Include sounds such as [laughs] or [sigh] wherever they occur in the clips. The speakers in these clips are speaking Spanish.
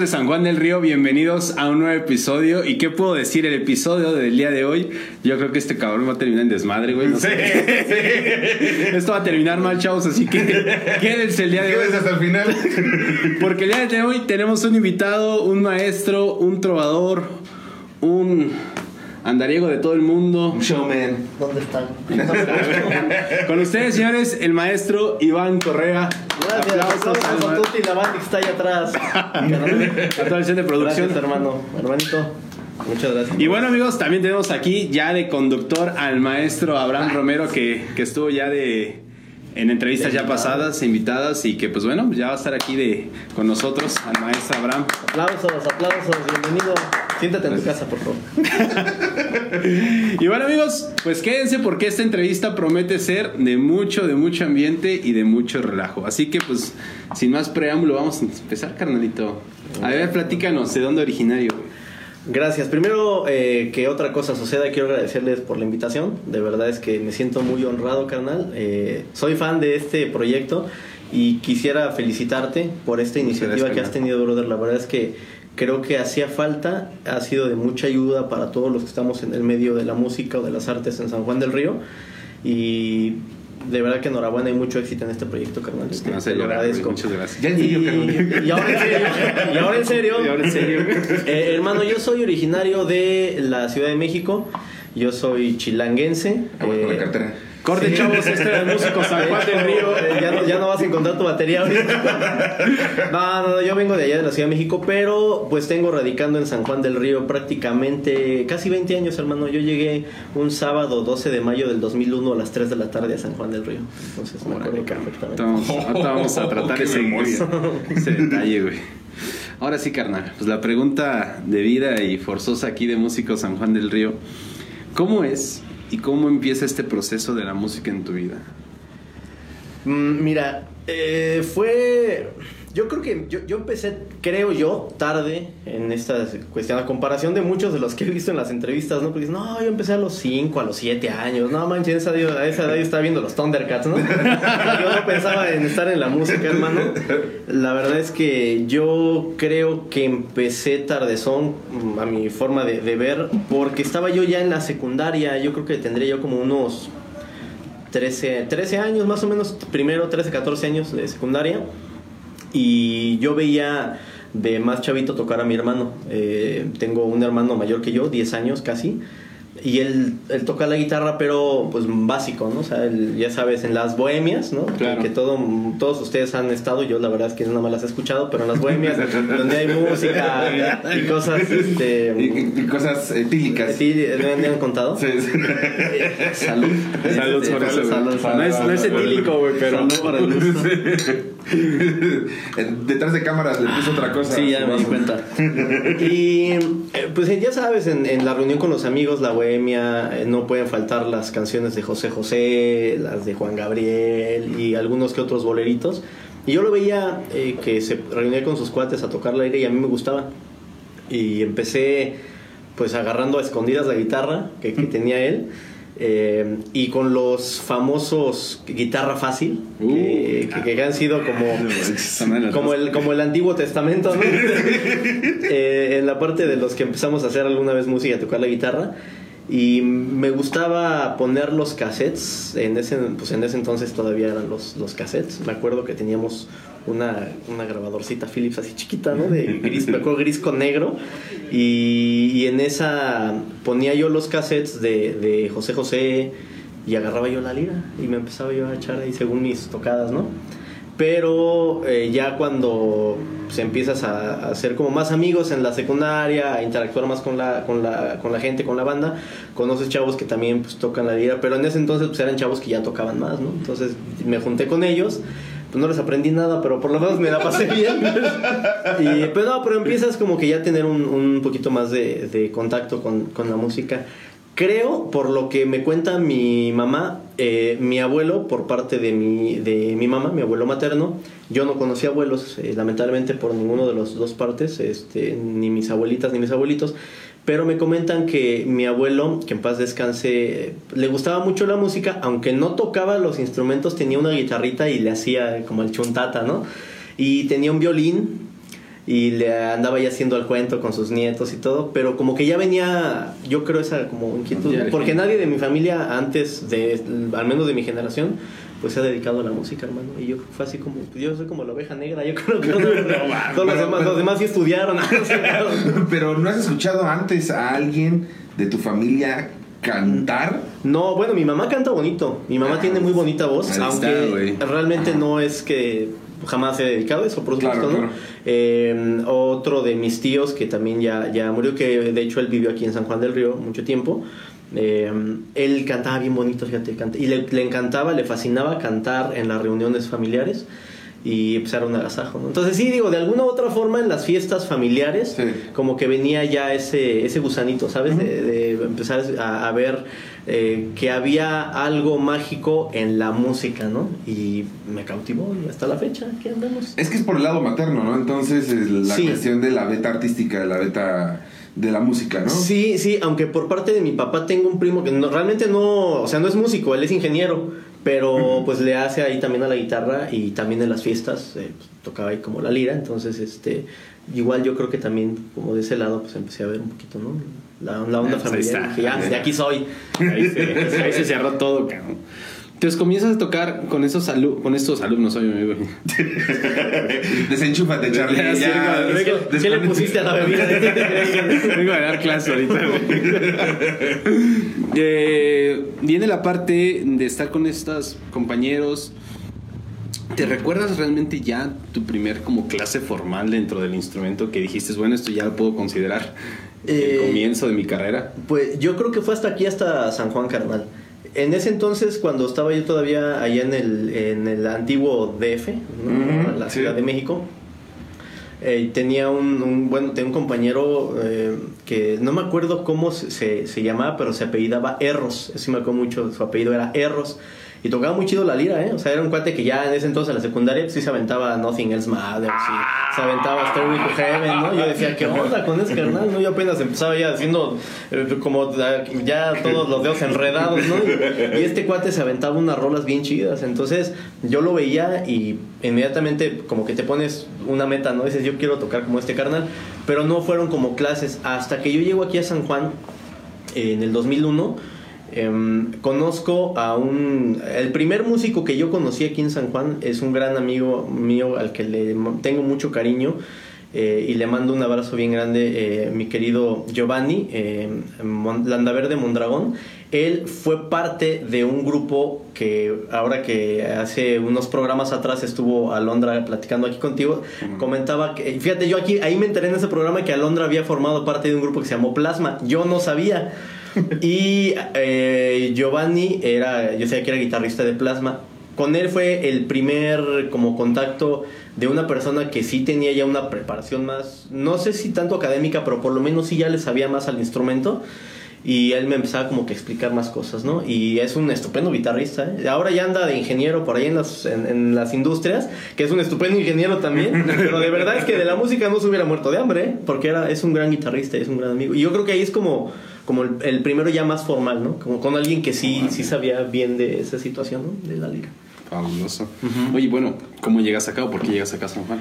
Amigos de San Juan del Río, bienvenidos a un nuevo episodio. ¿Y qué puedo decir? El episodio del día de hoy, yo creo que este cabrón va a terminar en desmadre, güey. No sé. [laughs] Esto va a terminar mal, chavos, así que quédense el día de hoy. Quédense hasta el final. [laughs] Porque el día de hoy tenemos un invitado, un maestro, un trovador, un andariego de todo el mundo. Showman. ¿Dónde están? [laughs] Con ustedes, señores, el maestro Iván Correa. Gracias, Aplausos a Tuti, la banda que está ahí atrás. a [laughs] toda la gente de producción. Gracias, hermano. Hermanito, muchas gracias. Y bueno amigos, también tenemos aquí ya de conductor al maestro Abraham Romero que, que estuvo ya de en entrevistas ya pasadas, invitadas y que pues bueno, ya va a estar aquí de con nosotros al maestro Abraham. Aplausos, aplausos, bienvenido. Siéntate en tu casa, por favor. [laughs] Y bueno amigos, pues quédense porque esta entrevista promete ser de mucho, de mucho ambiente y de mucho relajo. Así que pues sin más preámbulo vamos a empezar carnalito. A ver, platícanos, ¿de dónde originario? Gracias. Primero, eh, que otra cosa suceda, quiero agradecerles por la invitación. De verdad es que me siento muy honrado, carnal. Eh, soy fan de este proyecto y quisiera felicitarte por esta iniciativa gracias, que has tenido, brother. La verdad es que creo que hacía falta, ha sido de mucha ayuda para todos los que estamos en el medio de la música o de las artes en San Juan del Río. Y de verdad que enhorabuena y mucho éxito en este proyecto, carnal. Pues que hace Te lo agradezco. Muchas gracias. Ya en serio, carnal. Y, y ahora en serio, y ahora en serio, [laughs] Y ahora en serio. [laughs] Eh, hermano, yo soy originario de la Ciudad de México. Yo soy chilanguense. Aguas con Eh, la cartera. Corte Sí. chavos, este era el músico San Juan del Río. eh, [laughs] ya, no, ya no vas a encontrar tu batería ahorita. [laughs] No, no, no, yo vengo de allá de la Ciudad de México, pero pues tengo radicando en San Juan del Río prácticamente casi 20 años, hermano. Yo llegué un sábado 12 de mayo del 2001 a las 3 de la tarde a San Juan del Río. Entonces me acuerdo perfectamente. Vamos, ahorita vamos a [laughs] tratar Qué ese, memoria. ese detalle, güey. Ahora sí, carnal. Pues la pregunta de vida y forzosa aquí de Músico San Juan del Río. ¿Cómo es y cómo empieza este proceso de la música en tu vida? Mm, Mira, eh, fue. Yo creo que yo, yo empecé, creo yo, tarde en esta cuestión, a comparación de muchos de los que he visto en las entrevistas, ¿no? Porque dicen, no, yo empecé a los 5, a los 7 años, no manches, esa, a esa edad yo estaba viendo los Thundercats, ¿no? [laughs] yo no pensaba en estar en la música, hermano. La verdad es que yo creo que empecé tardezón, mm, a mi forma de, de ver, porque estaba yo ya en la secundaria, yo creo que tendría yo como unos 13, 13 años más o menos, primero 13, 14 años de secundaria. Y yo veía de más chavito tocar a mi hermano. Eh, tengo un hermano mayor que yo, 10 años casi. Y él, él toca la guitarra, pero pues básico, ¿no? O sea, él, ya sabes, en las bohemias, ¿no? Claro. Que todo, todos ustedes han estado, yo la verdad es que nada más las he escuchado, pero en las bohemias, [laughs] donde hay música y cosas, este... Y, y cosas etílicas. ¿Sí? ¿Me han- contado? Sí, sí. Salud. Salud Este, por eso, güey. salud, salud, No es, no es etílico, güey, pero... Salud por el gusto. [laughs] Detrás de cámaras le puso otra cosa. Sí, ya me di cuenta. [laughs] Y eh, pues ya sabes, en, en la reunión con los amigos, la bohemia, eh, no pueden faltar las canciones de José José, las de Juan Gabriel y algunos que otros boleritos. Y yo lo veía eh, que se reunía con sus cuates a tocar la aire y a mí me gustaba. Y empecé pues agarrando a escondidas la guitarra que, que tenía él. Eh, y con los famosos guitarra fácil, que, Uh, que- que han sido como, [laughs] como el, como el Antiguo Testamento, ¿no? [laughs] Eh, en la parte de los que empezamos a hacer alguna vez música, a tocar la guitarra. Y me gustaba poner los cassettes. En ese, pues en ese entonces todavía eran los, los cassettes. Me acuerdo que teníamos una, una grabadorcita Philips así chiquita, ¿no? De gris, me acuerdo gris con negro. Y, en esa ponía yo los cassettes de, de José José y agarraba yo la lira y me empezaba yo a echar ahí según mis tocadas, ¿no? Pero eh, ya cuando pues, empiezas a, a ser como más amigos en la secundaria, a interactuar más con la, con la, con la gente, con la banda, conoces chavos que también pues, tocan la lira, pero en ese entonces pues, eran chavos que ya tocaban más, ¿no? Entonces me junté con ellos, pues no les aprendí nada, pero por lo menos me la pasé [laughs] bien. y, pero no, pero empiezas como que ya a tener un, un poquito más de, de contacto con, con la música. Creo, por lo que me cuenta mi mamá, eh, mi abuelo, por parte de mi, de mi mamá, mi abuelo materno, yo no conocí abuelos, eh, lamentablemente por ninguno de las dos partes, este, ni mis abuelitas ni mis abuelitos, pero me comentan que mi abuelo, que en paz descanse, le gustaba mucho la música, aunque no tocaba los instrumentos, tenía una guitarrita y le hacía como el chuntata, ¿no? Y tenía un violín y le andaba ya haciendo al cuento con sus nietos y todo, pero como que ya venía, yo creo esa como inquietud, porque nadie de mi familia antes de, al menos de mi generación, pues se ha dedicado a la música, hermano, y yo fue así como, pues, yo soy como la oveja negra, yo creo que [laughs] todos, todos los, demás, los demás sí estudiaron, [laughs] Pero ¿no has escuchado antes a alguien de tu familia cantar? No, bueno, mi mamá canta bonito. Mi mamá Ah, tiene muy bonita voz, está, aunque realmente no es que jamás se ha dedicado a eso, por supuesto, Claro, ¿no? claro. Eh, otro de mis tíos que también ya, ya murió, que de hecho él vivió aquí en San Juan del Río mucho tiempo. Eh, él cantaba bien bonito, fíjate, canta- y le, le encantaba, le fascinaba cantar en las reuniones familiares y pues era un agasajo, ¿no? Entonces sí, digo, de alguna u otra forma en las fiestas familiares, Sí. como que venía ya ese, ese gusanito, ¿sabes? de, de empezar a, a ver eh, que había algo mágico en la música, ¿no? Y me cautivó y hasta la fecha, aquí andamos. Es que es por el lado materno, ¿no? Entonces es la Sí. cuestión de la beta artística, de la beta de la música, ¿no? Sí, sí, aunque por parte de mi papá tengo un primo que no- realmente no, o sea, no es músico, él es ingeniero, pero pues le hace ahí también a la guitarra y también en las fiestas eh, pues, tocaba ahí como la lira, entonces este igual yo creo que también como de ese lado pues empecé a ver un poquito, ¿no? La, la onda Ah, pues ahí familiar, ya, de aquí soy. [laughs] Ahí se, ahí se cerró todo, cabrón. Entonces comienzas a tocar con esos alu- con estos alumnos, oye, amigo. [laughs] Desenchúfate, Charlie. Ya, sí, ya, ¿Qué, le pusiste a la bebida? [laughs] Vengo a dar clase ahorita. [laughs] Eh, viene la parte de estar con estos compañeros. ¿Te recuerdas realmente ya tu primer como clase formal dentro del instrumento que dijiste, bueno, esto ya lo puedo considerar Eh, el comienzo de mi carrera? Pues yo creo que fue hasta aquí, hasta San Juan Carnal. En ese entonces, cuando estaba yo todavía allá en el, en el antiguo DF, ¿no? La sí. Ciudad de México, eh, tenía un, un- bueno, tenía un compañero eh, que no me acuerdo cómo se, se- se llamaba, pero se apellidaba Erros. Eso me acuerdo mucho, su apellido era Erros. Y tocaba muy chido la lira, ¿eh? O sea, era un cuate que ya en ese entonces, en la secundaria, pues sí se aventaba Nothing Else Matters, sí, se aventaba Stairway to Heaven, ¿no? Yo decía, ¿qué onda con ese carnal? ¿no? Yo apenas empezaba ya haciendo eh, como eh, ya todos los dedos enredados, ¿no? Y, y este cuate se aventaba unas rolas bien chidas. Entonces, yo lo veía y inmediatamente como que te pones una meta, ¿no? Dices, yo quiero tocar como este carnal. Pero no fueron como clases. Hasta que yo llego aquí a San Juan, eh, en el 2001 Em, conozco a un... El primer músico que yo conocí aquí en San Juan es un gran amigo mío al que le tengo mucho cariño eh, y le mando un abrazo bien grande, eh, mi querido Giovanni, Mon- Landaverde Mondragón. Él fue parte de un grupo que ahora que hace unos programas atrás estuvo Alondra platicando aquí contigo, comentaba que, fíjate, yo aquí, ahí me enteré en ese programa que Alondra había formado parte de un grupo que se llamó Plasma. Yo no sabía. [laughs] Y eh, Giovanni era, yo sabía que era guitarrista de Plasma. Con él fue el primer como contacto de una persona que sí tenía ya una preparación más, no sé si tanto académica, pero por lo menos sí ya le sabía más al instrumento. Y él me empezaba como que a explicar más cosas, ¿no? Y es un estupendo guitarrista. ¿eh? Ahora ya anda de ingeniero por ahí en las, en, en las industrias, que es un estupendo ingeniero también. [laughs] Pero de verdad es que de la música no se hubiera muerto de hambre, ¿eh? porque era, es un gran guitarrista, es un gran amigo. Y yo creo que ahí es como, como el, el primero ya más formal, ¿no? Como con alguien que sí, sí sabía bien de esa situación, ¿no? De la liga. Fabuloso. Oye, bueno, ¿cómo llegas acá o por qué llegas acá a San Juan?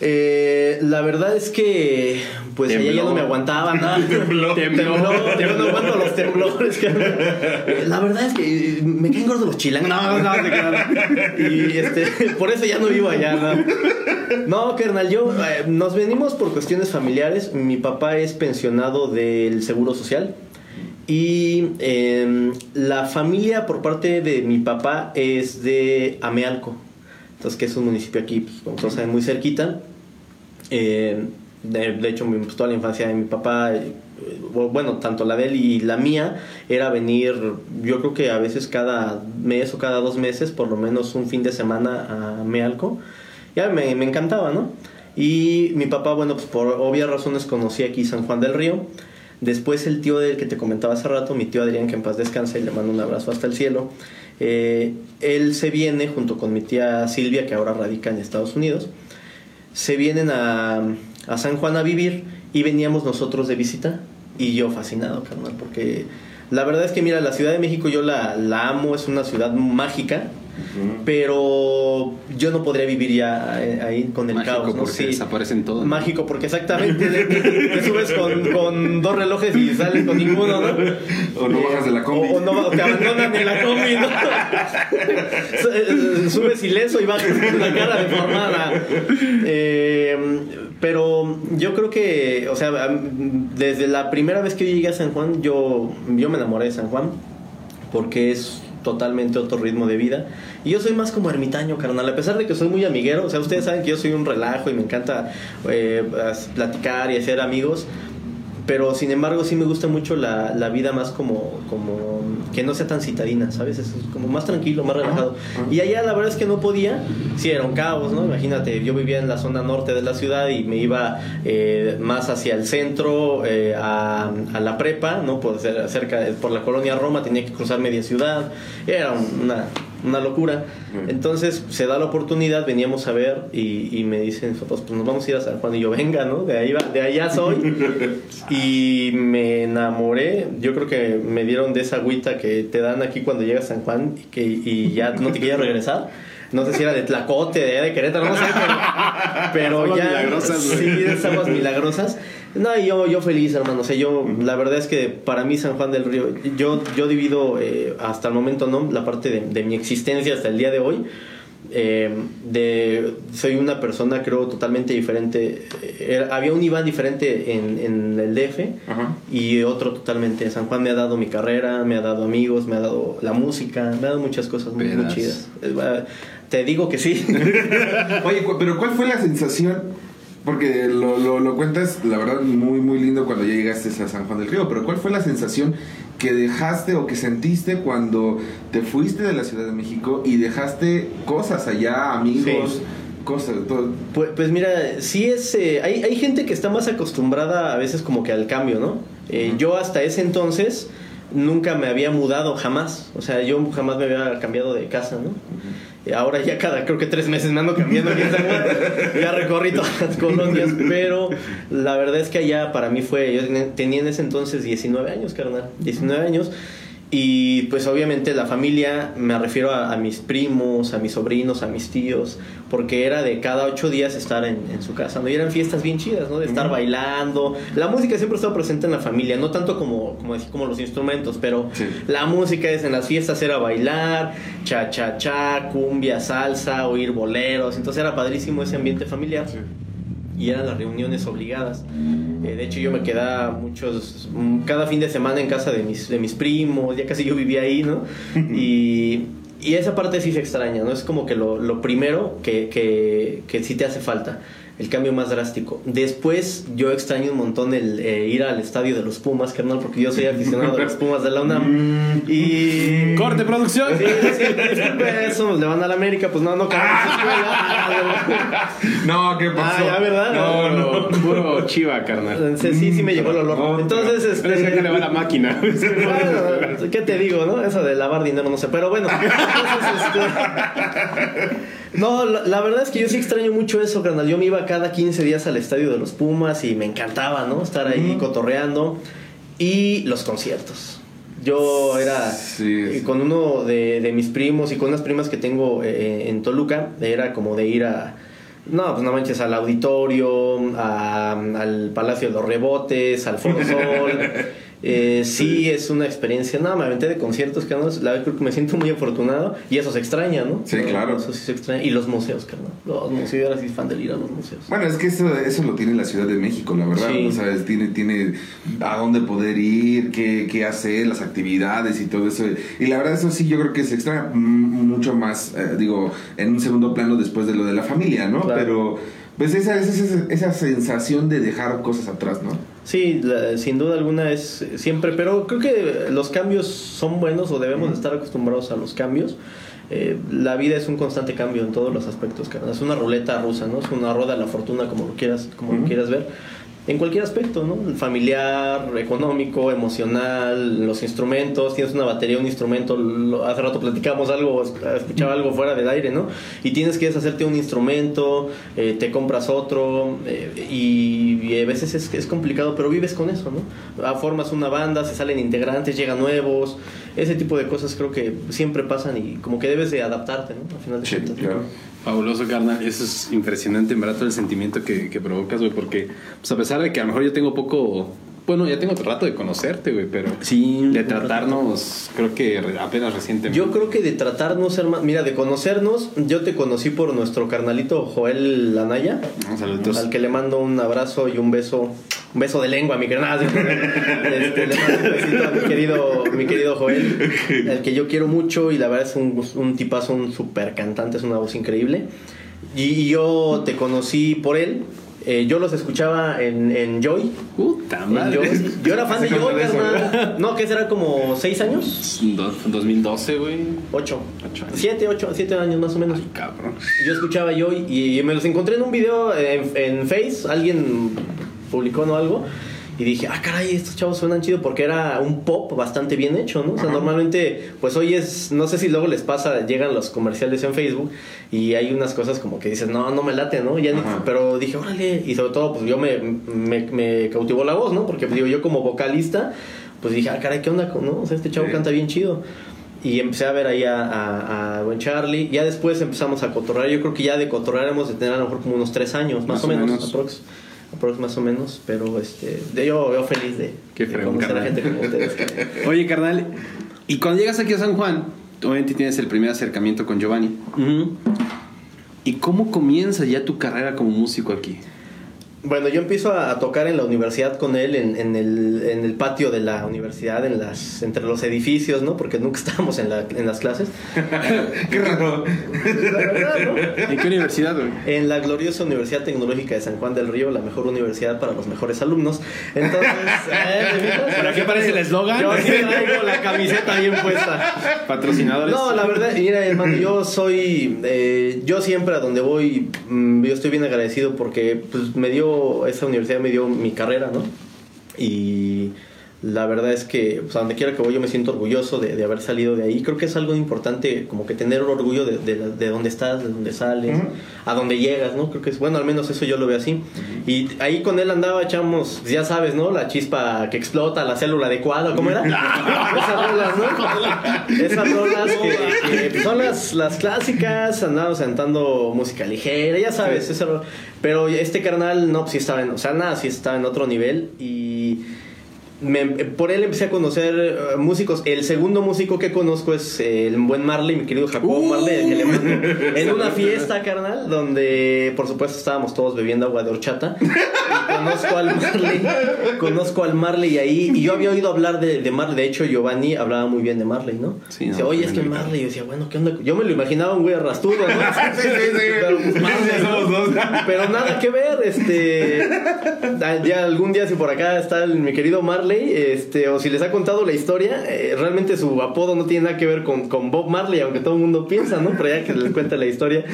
Eh, la verdad es que pues allá ya Tembló. no me aguantaba ¿no? [laughs] Tembló. tembló, yo no aguanto los temblores que- la verdad es que me caen gordos los chilangos. No, no, no, y este [laughs] por eso ya no vivo allá no, no carnal yo eh, nos venimos por cuestiones familiares. Mi papá es pensionado del seguro social. Y eh, la familia por parte de mi papá es de Amealco entonces que es un municipio aquí pues, como todos saben muy cerquita eh, de, de hecho, pues, toda la infancia de mi papá, eh, bueno, tanto la de él y la mía, era venir, yo creo que a veces cada mes o cada dos meses, por lo menos un fin de semana a Mealco. Ya me, me encantaba, ¿no? Y mi papá, bueno, pues por obvias razones conocí aquí San Juan del Río. Después el tío del que te comentaba hace rato, mi tío Adrián, que en paz descanse, y le mando un abrazo hasta el cielo. Eh, él se viene junto con mi tía Silvia, que ahora radica en Estados Unidos. Se vienen a, a San Juan a vivir y veníamos nosotros de visita y yo fascinado, carnal, porque la verdad es que mira, la Ciudad de México yo la, la amo, es una ciudad mágica, pero yo no podría vivir ya eh, ahí con el Mágico caos, ¿no? porque Sí. desaparecen todo. ¿no? Mágico, porque exactamente te, subes con, con dos relojes y sales con ninguno, ¿no? O no bajas de la combi. O, o no, te abandonan en la combi, ¿no? Eh, Subes ileso y bajas con la cara deformada. Eh, pero yo creo que, o sea, desde la primera vez que yo llegué a San Juan, yo, yo me enamoré de San Juan porque es totalmente otro ritmo de vida. Y yo soy más como ermitaño, carnal. A pesar de que soy muy amiguero, o sea, ustedes saben que yo soy un relajo y me encanta eh, platicar y hacer amigos. Pero sin embargo, sí me gusta mucho la, la vida más como, como que no sea tan citadina, ¿sabes? Es como más tranquilo, más relajado. Y allá la verdad es que no podía, sí era un caos, ¿no? Imagínate, yo vivía en la zona norte de la ciudad y me iba eh, más hacia el centro, eh, a, a la prepa, ¿no? Por, ser- cerca por la colonia Roma, tenía que cruzar media ciudad, era una, una locura. Entonces se da la oportunidad, veníamos a ver y, y me dicen, pues, pues nos vamos a ir a San Juan y yo, venga, ¿no? De, ahí va, de allá soy. [laughs] y me enamoré, yo creo que me dieron de esa agüita que te dan aquí cuando llegas a San Juan y, que, y ya no te querías regresar. No sé si era de Tlacote, de, de Querétaro, no sé, pero, [laughs] pero ya. milagrosas, sí, de esas aguas milagrosas. No, y yo, yo feliz, hermano. O sea, yo, la verdad es que para mí San Juan del Río, yo, yo divido eh, hasta el momento, ¿no? La parte de, de mi existencia hasta el día de hoy. eh, de, soy una persona, creo, totalmente diferente. Eh, era- había un Iván diferente en, en el DF Ajá. y otro totalmente. San Juan me ha dado mi carrera, me ha dado amigos, me ha dado la música, me ha dado muchas cosas muy, muy chidas. Eh, Te digo que sí. [laughs] Oye, cu- pero ¿cuál fue la sensación? Porque lo, lo, lo cuentas, la verdad, muy, muy lindo cuando ya llegaste a San Juan del Río, pero ¿cuál fue la sensación que dejaste o que sentiste cuando te fuiste de la Ciudad de México y dejaste cosas allá, amigos, Sí. cosas, todo? Pues, pues mira, sí es. eh, hay, hay gente que está más acostumbrada a veces como que al cambio, ¿no? Eh, Yo hasta ese entonces nunca me había mudado, jamás. O sea, yo jamás me había cambiado de casa, ¿no? Eh, Ahora ya cada, creo que tres meses me ando cambiando. Ya recorrí todas las colonias, pero la verdad es que allá para mí fue. Yo tenía en ese entonces 19 años, carnal. 19 años. Y pues obviamente la familia, me refiero a, a mis primos, a mis sobrinos, a mis tíos, porque era de cada ocho días estar en, en su casa, ¿no? Y eran fiestas bien chidas, ¿no? De estar bailando. La música siempre estaba presente en la familia, no tanto como, como, como los instrumentos, pero Sí. la música es en las fiestas era bailar, cha cha cha, cumbia, salsa, oír boleros, entonces era padrísimo ese ambiente familiar y eran las reuniones obligadas. Eh, de hecho, yo me quedaba muchos, mm, cada fin de semana en casa de mis, de mis primos, ya casi yo vivía ahí, ¿no? [laughs] y, y esa parte sí se extraña, ¿no? Es como que lo, lo primero que, que, que sí te hace falta, el cambio más drástico. Después, yo extraño un montón el eh, ir al estadio de los Pumas, carnal, porque yo soy aficionado de los Pumas de la UNAM. y. Corte, producción. Sí, sí, disculpe, eso, le van a la América, pues no, no. [laughs] No, ¿qué pasó? Ah, ya, ¿verdad? No, no. Puro chiva, carnal. Sí, sí, me llegó el olor. Entonces, este, es que le va la máquina. [laughs] bueno, ¿qué te digo, no? Eso de lavar dinero, no sé. Pero bueno, [laughs] entonces, este, no, la, la verdad es que yo sí extraño mucho eso, carnal. Yo me iba cada 15 días al estadio de los Pumas y me encantaba, ¿no? Estar ahí cotorreando. Y los conciertos. Yo era Sí, eh, sí. con uno de, de mis primos y con unas primas que tengo eh, en Toluca, era como de ir a, no, pues no manches, al auditorio, a- al Palacio de los Rebotes, al Foro Sol. [laughs] Eh, sí, es una experiencia. No, me aventé de conciertos, carnal. La verdad creo que me siento muy afortunado y eso se extraña, ¿no? Sí, claro. Eso sí se extraña. Y los museos, carnal. Los museos, yo era así fan de ir a los museos. Bueno, es que eso, eso lo tiene la Ciudad de México, la verdad. Sí. O sea, es- tiene, tiene a dónde poder ir, qué, qué hacer, las actividades y todo eso. Y la verdad, eso sí, yo creo que se extraña mucho más, eh, digo, en un segundo plano después de lo de la familia, ¿no? Claro. Pero, pues esa, esa, esa sensación de dejar cosas atrás, ¿no? Sí, la- sin duda alguna es siempre, pero creo que los cambios son buenos o debemos de estar acostumbrados a los cambios. Eh, la vida es un constante cambio en todos los aspectos. Es una ruleta rusa, ¿no? Es una rueda de la fortuna, como lo quieras, como lo quieras ver. En cualquier aspecto, ¿no? Familiar, económico, emocional, los instrumentos. Tienes una batería, un instrumento. lo- hace rato platicamos algo, es- escuchaba algo fuera del aire, ¿no? Y tienes que deshacerte un instrumento, eh, te compras otro, eh, y, y a veces es, es complicado, pero vives con eso, ¿no? Ah, Formas una banda, se salen integrantes, llegan nuevos. Ese tipo de cosas creo que siempre pasan y como que debes de adaptarte, ¿no? Al final de Sí, cuentas. claro. Fabuloso, carnal. Eso es impresionante, en verdad, todo el sentimiento que, que provocas, güey. Porque, pues, a pesar de que a lo mejor yo tengo poco. Bueno, ya tengo rato de conocerte, güey, pero. Sí, De tratarnos, creo que apenas recientemente. Yo creo que de tratarnos, hermano, mira, de conocernos, yo te conocí por nuestro carnalito Joel Lanaya, No, saluditos. al que le mando un abrazo y un beso, un beso de lengua, mi carnal. [laughs] Este, le mando un besito a mi querido, mi querido Joel, el que yo quiero mucho y la verdad es un, un tipazo, un super cantante, es una voz increíble. Y yo te conocí por él. Eh, yo los escuchaba en, en Joy. Puta en madre. Joy. Yo era fan de [laughs] Joy, carnal. No, que será como seis años. Do- 2012, güey. Ocho. Ocho años. Siete, ocho, siete años más o menos. Ay, cabrón. Yo escuchaba yo y, y me los encontré en un video en, en Face, alguien publicó ¿no? algo. Y dije, ah, caray, estos chavos suenan chido porque era un pop bastante bien hecho, ¿no? O sea, normalmente, pues hoy es, no sé si luego les pasa, llegan los comerciales en Facebook y hay unas cosas como que dices, no, no me late, ¿no? Ya ni- pero dije, órale, y sobre todo, pues yo me, me, me cautivó la voz, ¿no? Porque pues, digo, yo como vocalista, pues dije, ah, caray, ¿qué onda? ¿no? O sea, este chavo Sí. canta bien chido. Y empecé a ver ahí a, a, a buen Charlie. Ya después empezamos a cotorrear. Yo creo que ya de cotorrear hemos de tener a lo mejor como unos tres años, más, Más o menos. menos. Aprox más o menos. Pero este, de yo veo feliz de, Qué de fregón, conocer a carnal. gente como ustedes. carnal. [laughs] Oye, carnal. Y cuando llegas aquí a San Juan, obviamente tienes el primer acercamiento con Giovanni. Ujú. ¿Y cómo comienza ya tu carrera como músico aquí? Bueno, yo empiezo a, tocar en la universidad con él, en, en el, en el patio de la universidad, en las, entre los edificios, ¿no? Porque nunca [laughs] estábamos en, la, en las clases. [laughs] Qué raro. La verdad, ¿no? ¿En qué universidad, güey? En la gloriosa Universidad Tecnológica de San Juan del Río, la mejor universidad para los mejores alumnos. Entonces, [laughs] ¿eh? ¿Por aquí aparece el eslogan? Yo sí traigo la camiseta bien puesta. Patrocinadores. No, la verdad, mira, hermano, yo soy. eh, yo siempre a donde voy, mm, yo estoy bien agradecido porque pues, me dio. Esa universidad me dio mi carrera, ¿no? Y la verdad es que, pues, a donde quiera que voy, yo me siento orgulloso de, de haber salido de ahí. Creo que es algo importante, como que tener orgullo de, de, de dónde estás, de dónde sales, Ujú. a dónde llegas, ¿no? Creo que es, bueno, al menos eso yo lo veo así. Y ahí con él andaba, echamos, ya sabes, ¿no? La chispa que explota, la célula adecuada, ¿cómo era? [laughs] Esas rolas, ¿no? Esas rolas que, que, pues, son las, las clásicas, andábamos cantando música ligera, ya sabes, ese ro- pero este carnal, no, pues sí estaba en, o sea, nada, sí estaba en otro nivel y me- por él empecé a conocer eh, músicos. El segundo músico que conozco es eh, el buen Marley, mi querido Jacobo Marley, al que le [laughs] en una fiesta, carnal, donde por supuesto estábamos todos bebiendo agua de horchata. Y conozco al Marley, conozco al Marley ahí. Y yo había oído hablar de, de Marley. De hecho, Giovanni hablaba muy bien de Marley, ¿no? Sí, oye, es que Marley. Yo decía, bueno, ¿qué onda? Yo me lo imaginaba un güey rastudo, ¿no? [laughs] Sí, sí, sí. Pero, pues, Marley, ¿no? Somos dos. Pero nada que ver, este. [laughs] Ya algún día, si por acá está el- mi querido Marley, este, o si les ha contado la historia, eh, realmente su apodo no tiene nada que ver con, Bob Marley, aunque todo el mundo piensa, ¿no? Pero ya que les cuente la historia.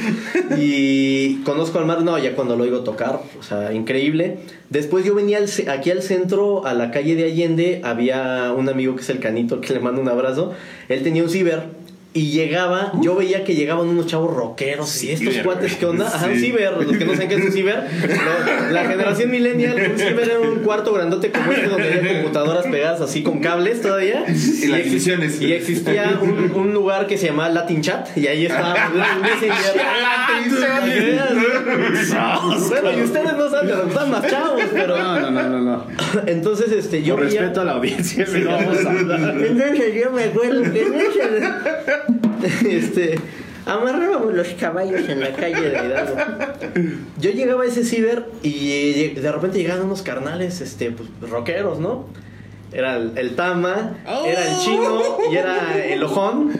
Y conozco al Marley, no, ya cuando lo oigo tocar, o sea, increíble. Después yo venía aquí al centro, a la calle de Allende, había un amigo que es el Canito, que le mando un abrazo. Él tenía un ciber. Y llegaba, yo veía que llegaban unos chavos rockeros y estos Ciber, cuates. ¿qué onda? Ajá, un Sí. ciber, los que no saben qué es un ciber. lo- [laughs] la generación millennial, un ciber era un cuarto grandote como este donde había computadoras pegadas así con cables todavía. Y divisiones. y existía un, un lugar que se llamaba Latin Chat y ahí estaba [laughs] un Messenger. bueno, y ustedes no saben, pero están más chavos, pero... No, no, no, no. no. Entonces, este, yo Por veía- respeto a la audiencia, sí, vamos a hablar. [laughs] entonces yo me acuerdo que en ese- [laughs] este, amarrábamos los caballos en la calle de Hidalgo. Yo llegaba a ese ciber y de repente llegaban unos carnales, este, pues, rockeros, ¿no? Era el, el Tama, era el Chino y era el Ojón.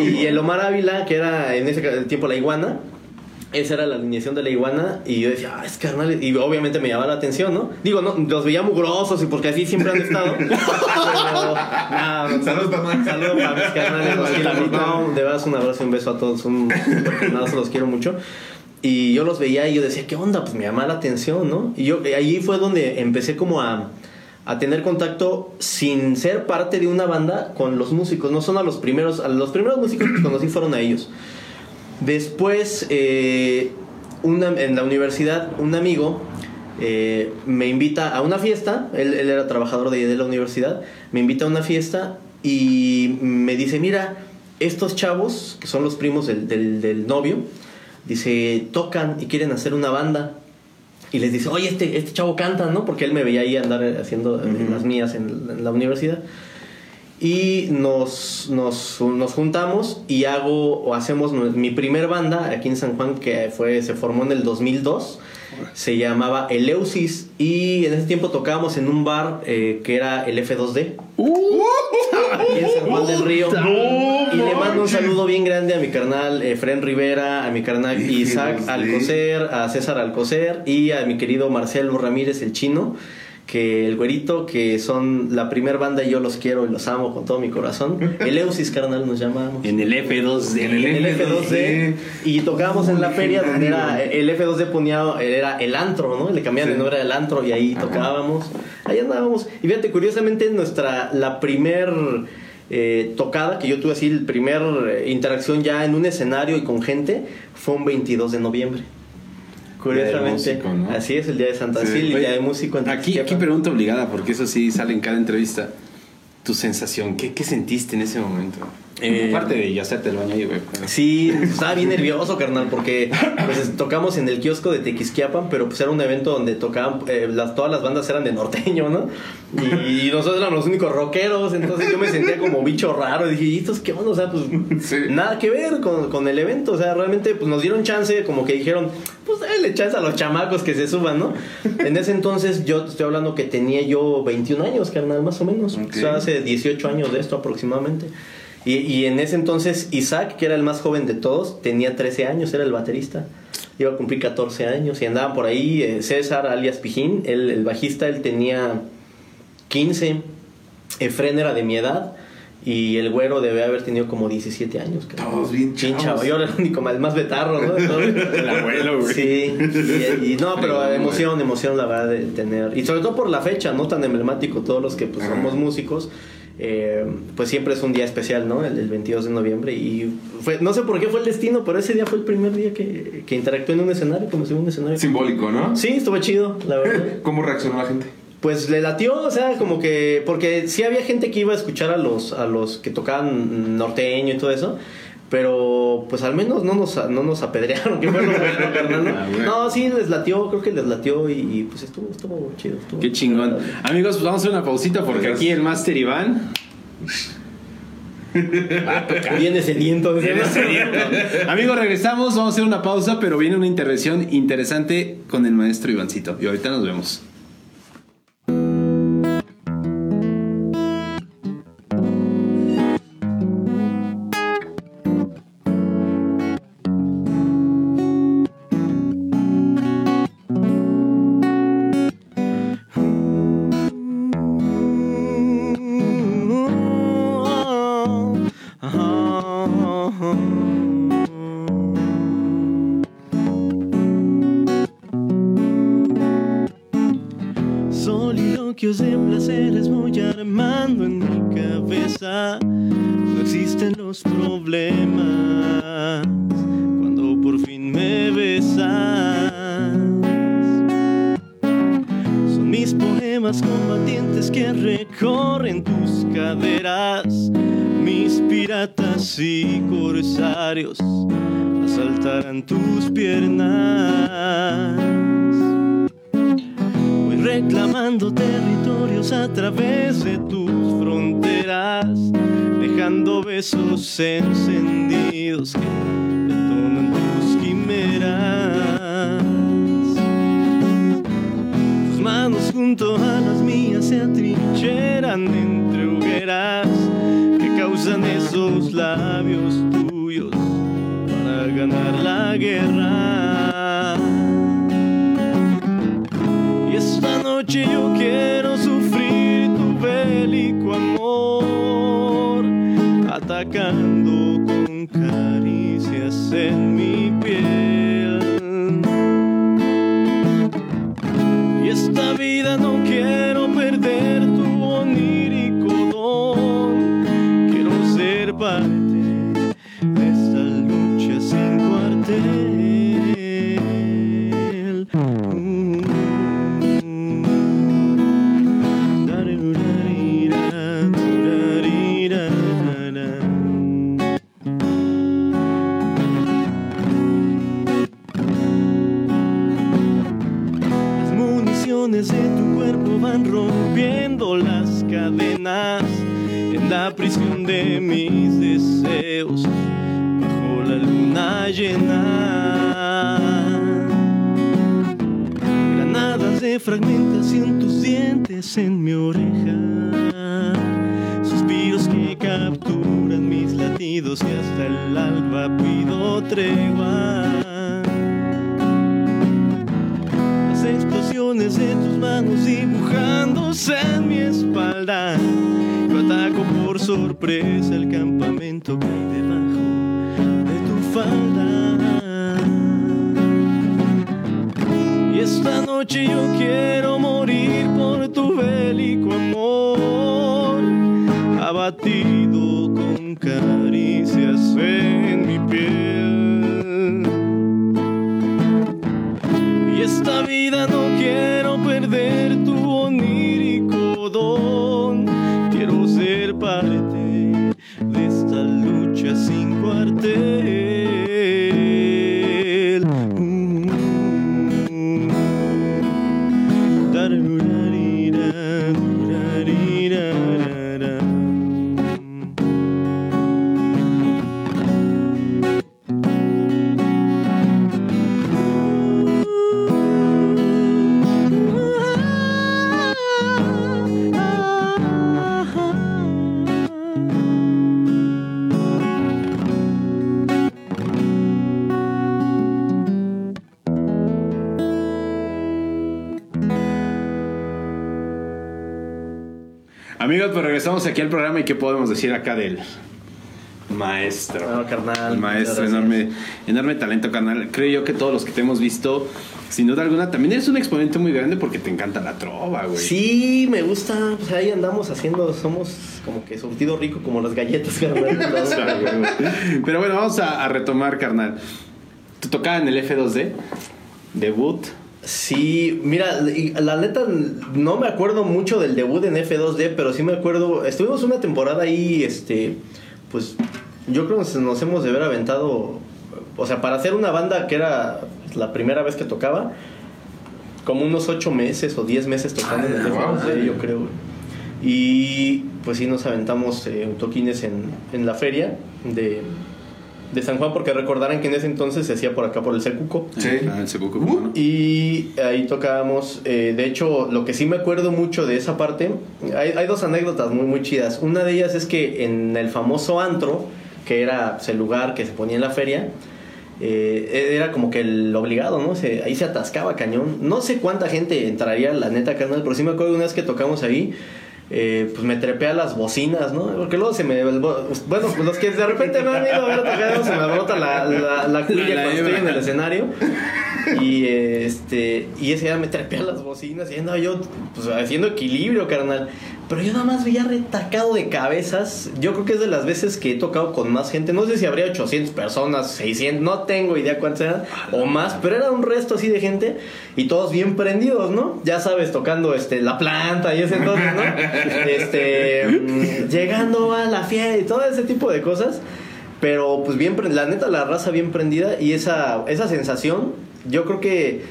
Y el Omar Ávila, que era en ese tiempo la iguana. Esa era la alineación de la iguana. Y yo decía, ah, es carnal. Y obviamente me llamaba la atención, ¿no? Digo, no, los veía mugrosos y porque así siempre han estado. [laughs] Pero, no, Saludos, Tama. Saludos para mis carnales. Los quiero. No, de verdad, un abrazo y un beso a todos. Un, nada, se los quiero mucho. Y yo los veía y yo decía, ¿qué onda? Pues me llamaba la atención, ¿no? Y yo, ahí fue donde empecé como a, a tener contacto sin ser parte de una banda con los músicos. No son a los primeros, a los primeros músicos que conocí fueron a ellos. Después, eh, una- en la universidad, un amigo eh, me invita a una fiesta. Él, él era trabajador de, de la universidad. Me invita a una fiesta y me dice, mira, estos chavos, que son los primos del, del, del novio, dice, tocan y quieren hacer una banda. Y les dice, oye, este, este chavo canta, ¿no? Porque él me veía ahí andar haciendo las mías en, en la universidad. Y nos, nos, nos juntamos y hago o hacemos mi primer banda aquí en San Juan que fue, se formó en el 2002. Se llamaba Eleusis y en ese tiempo tocábamos en un bar eh, que era el F2D. aquí en San Juan del Río. y le mando un saludo bien grande a mi carnal Efren Rivera, a mi carnal Isaac Alcocer, a César Alcocer y a mi querido Marcelo Ramírez el chino que el güerito, que son la primer banda y yo los quiero y los amo con todo mi corazón. [laughs] El Eusis, carnal, nos llamamos. En el F2D. En el F2D. Y tocábamos en la feria donde era el F2D ponía, era el antro, ¿no? Le cambiaban de nombre al antro y ahí tocábamos. Ahí andábamos. Y fíjate, curiosamente nuestra, la primer... Eh, tocada que yo tuve así, el primer eh, interacción ya en un escenario y con gente fue un 22 de noviembre. Curiosamente, músico, ¿no? así es el día de Santa Sí. El día de músico. en Aquí, aquí pregunta obligada, porque eso sí sale en cada entrevista. Tu sensación, ¿qué, qué sentiste en ese momento? Eh, Aparte de ya hacerte el baño ahí, güey. pero- Sí, estaba bien nervioso, carnal, porque pues, tocamos en el kiosco de Tequisquiapan, pero pues era un evento donde tocaban, eh, las, todas las bandas eran de norteño, ¿no? Y, nosotros éramos los únicos rockeros, entonces yo me sentía como bicho raro. Y dije, ¿y estos qué onda? O sea, pues Sí. nada que ver con, con el evento. O sea, realmente pues nos dieron chance, como que dijeron, pues dale chance a los chamacos que se suban, ¿no? En ese entonces yo te estoy hablando que tenía yo 21 años, carnal, más o menos. Ok. O sea, hace 18 años de esto aproximadamente. Y, y en ese entonces Isaac, que era el más joven de todos, tenía 13 años, era el baterista. Iba a cumplir 14 años y andaban por ahí eh, César, alias Pijín, él, el bajista, él tenía 15. Efren era de mi edad y el güero debe haber tenido como 17 años. creo. Todos bien chavos. chavo. Yo era el único, el más betarro, ¿no? [laughs] El abuelo, güey. Sí, y, y no, pero emoción, emoción la verdad de tener. Y sobre todo por la fecha, ¿no? Tan emblemático, todos los que pues, somos músicos. eh, pues siempre es un día especial, ¿no? El, el 22 de noviembre. Y fue, no sé por qué fue el destino, pero ese día fue el primer día que, que interactué en un escenario, como si un escenario. Simbólico, ¿no? Sí, estuvo chido, la verdad. [laughs] ¿Cómo reaccionó la gente? Pues le latió, o sea, como que. Porque sí había gente que iba a escuchar a los, a los que tocaban norteño y todo eso. Pero pues al menos no nos, no nos apedrearon, que lo bueno, ¿no? Ah. No, sí, les latió, creo que les latió y, y, pues estuvo, estuvo chido. estuvo- Qué chingón. Amigos, pues vamos a hacer una pausita porque aquí el Master Iván. Viene sediento. [laughs] Amigos, regresamos, vamos a hacer una pausa, pero viene una intervención interesante con el maestro Ivancito. Y ahorita nos vemos. Atacando con caricias en mi piel. Y esta vida no quiero Granadas de fragmentación, tus dientes en mi oreja. Suspiros que capturan mis latidos y hasta el alba pido tregua. Las explosiones de tus manos dibujándose en mi espalda. Yo ataco por sorpresa el campamento que hay debajo de tu falda. Y esta noche yo quiero Amigos, pues regresamos aquí al programa y qué podemos decir acá del maestro. No, carnal, maestro, enorme, enorme talento, carnal. Creo yo que todos los que te hemos visto, sin duda alguna, también eres un exponente muy grande porque te encanta la trova, güey. Sí, me gusta. Pues ahí andamos haciendo, somos como que surtido rico como las galletas, [laughs] carnal. Pero bueno, vamos a, a retomar, carnal. Tú tocabas en el F2D, debut. Sí, mira, la neta no me acuerdo mucho del debut en F2D, pero sí me acuerdo, estuvimos una temporada ahí, este, pues yo creo que nos hemos de haber aventado, o sea, para hacer una banda que era la primera vez que tocaba, como unos ocho meses o diez meses tocando en el Ah, F2D, wow. yo creo. Y pues sí nos aventamos eh, toquines en, en la feria de, de San Juan, porque recordarán que en ese entonces se hacía por acá por el Secuco. Sí. Ah, el Secuco, ¿cómo no? Y ahí tocábamos, eh, de hecho, lo que sí me acuerdo mucho de esa parte, hay, hay dos anécdotas muy, muy chidas. Una de ellas es que en el famoso antro, que era pues, el lugar que se ponía en la feria, eh, era como que el obligado, ¿no? Se- ahí se atascaba cañón. No sé cuánta gente entraría, la neta, carnal, pero sí me acuerdo una vez que tocamos ahí. Eh, pues me trepé a las bocinas, ¿no? Porque luego se me... Bueno, pues los que de repente me han ido a ver tocar, se me brota la, la, la cuilla La cuando estoy en el escenario. Y este y ese día me trepé a las bocinas y andaba yo pues, haciendo equilibrio, carnal. Pero yo nada más veía retacado de cabezas. Yo creo que es de las veces que he tocado con más gente. No sé si habría 800 personas, 600, no tengo idea cuántas eran o más, pero era un resto así de gente y todos bien prendidos, ¿no? Ya sabes, tocando este la planta y ese entonces, ¿no? [laughs] Este mm, llegando a la fiesta y todo ese tipo de cosas. Pero pues bien, la neta, la raza bien prendida y esa, esa sensación, yo creo que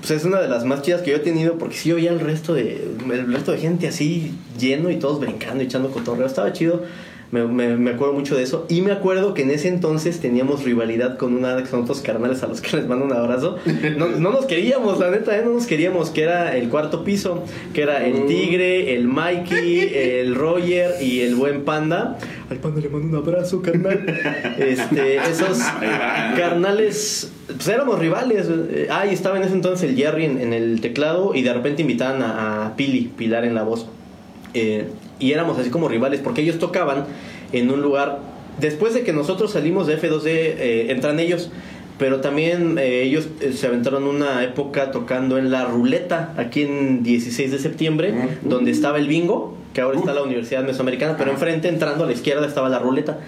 pues es una de las más chidas que yo he tenido porque sí oía el resto de, el resto de gente así lleno y todos brincando, echando cotorreo, estaba chido. Me, me- me acuerdo mucho de eso. Y me acuerdo que en ese entonces teníamos rivalidad con una son otros carnales a los que les mando un abrazo. No, no nos queríamos, la neta, ¿eh? no nos queríamos, que era el cuarto piso, que era el Tigre, el Mikey, [laughs] el Roger y el buen Panda. Al Panda le mando un abrazo, carnal. Este, [laughs] esos carnales, pues éramos rivales. Eh, Ah, y estaba en ese entonces el Jerry en, en el teclado y de repente invitaban a, a Pili, Pilar en la voz. Eh, y éramos así como rivales porque ellos tocaban en un lugar. Después de que nosotros salimos de F2D, eh, entran ellos. Pero también eh, ellos eh, se aventaron una época tocando en la ruleta, aquí en 16 de septiembre, donde estaba el bingo, que ahora está la Universidad Mesoamericana, pero enfrente, entrando a la izquierda, estaba la ruleta.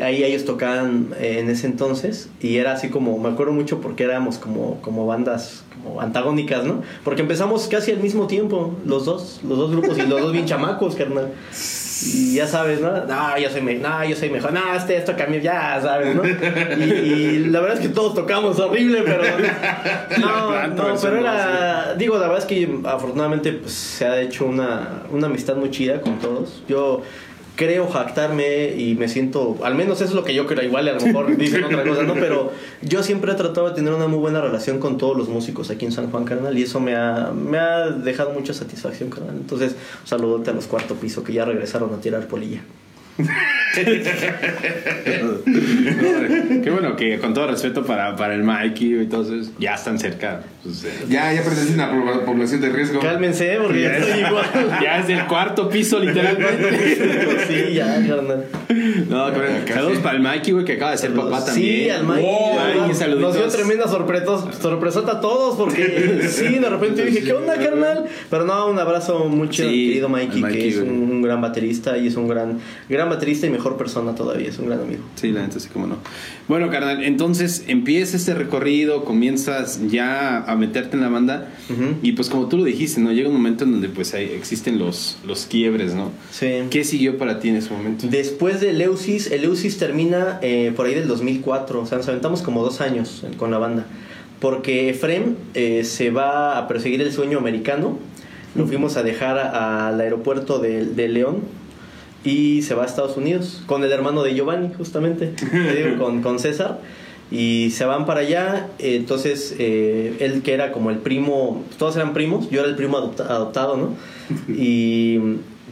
Ahí ellos tocaban eh, en ese entonces y era así como, me acuerdo mucho porque éramos como, como bandas como antagónicas, ¿no? Porque empezamos casi al mismo tiempo, los dos, los dos grupos y los dos bien [laughs] chamacos, carnal. Y ya sabes, ¿no? No, yo soy, me no, yo soy mejor. No, este, esto cambió, ya sabes, ¿no? Y, y la verdad es que todos tocamos horrible, pero. [laughs] No, no, pero era. Digo, la verdad es que afortunadamente pues, se ha hecho una, una amistad muy chida con todos. Yo creo jactarme y me siento, al menos eso es lo que yo creo, igual a lo mejor [laughs] dicen otra cosa, ¿no? Pero yo siempre he tratado de tener una muy buena relación con todos los músicos aquí en San Juan, carnal, y eso me ha, me ha dejado mucha satisfacción, carnal. Entonces, un saludote a los cuarto piso que ya regresaron a tirar polilla. Qué bueno que con todo respeto para, para el Mikey y eso, ya están cerca. pues, eh, Ya, ya pertenece a una pobla- población de riesgo. Cálmense, porque ya ya, estoy igual. es, ya es el cuarto piso, literalmente. sí, ya, carnal. [laughs] No, casi. saludos para el Mikey, güey, que acaba de ser papá también. Sí, al Mikey. Wow, nos dio tremenda sorpresa, sorpresota a todos porque [laughs] sí, de repente dije, ¿qué onda, carnal? Pero no, un abrazo muy chido, Sí, querido Mikey, Mikey, que es un, un gran baterista y es un gran, gran baterista y mejor persona todavía, es un gran amigo. Sí, la neta, sí, como no. Bueno, carnal, entonces empieza este recorrido, comienzas ya a meterte en la banda y pues como tú lo dijiste, ¿no? Llega un momento en donde pues hay, existen los, los quiebres, ¿no? Sí. ¿Qué siguió para ti en ese momento? Después de Eleusis, Eleusis termina eh, por ahí del 2004, o sea, nos aventamos como dos años con la banda, porque Efrem eh, se va a perseguir el sueño americano, lo fuimos a dejar al aeropuerto de, de León y se va a Estados Unidos con el hermano de Giovanni, justamente, te digo, con, con César. Y se van para allá, entonces eh, él que era como el primo, todos eran primos, yo era el primo adopta- adoptado, ¿no? [laughs] Y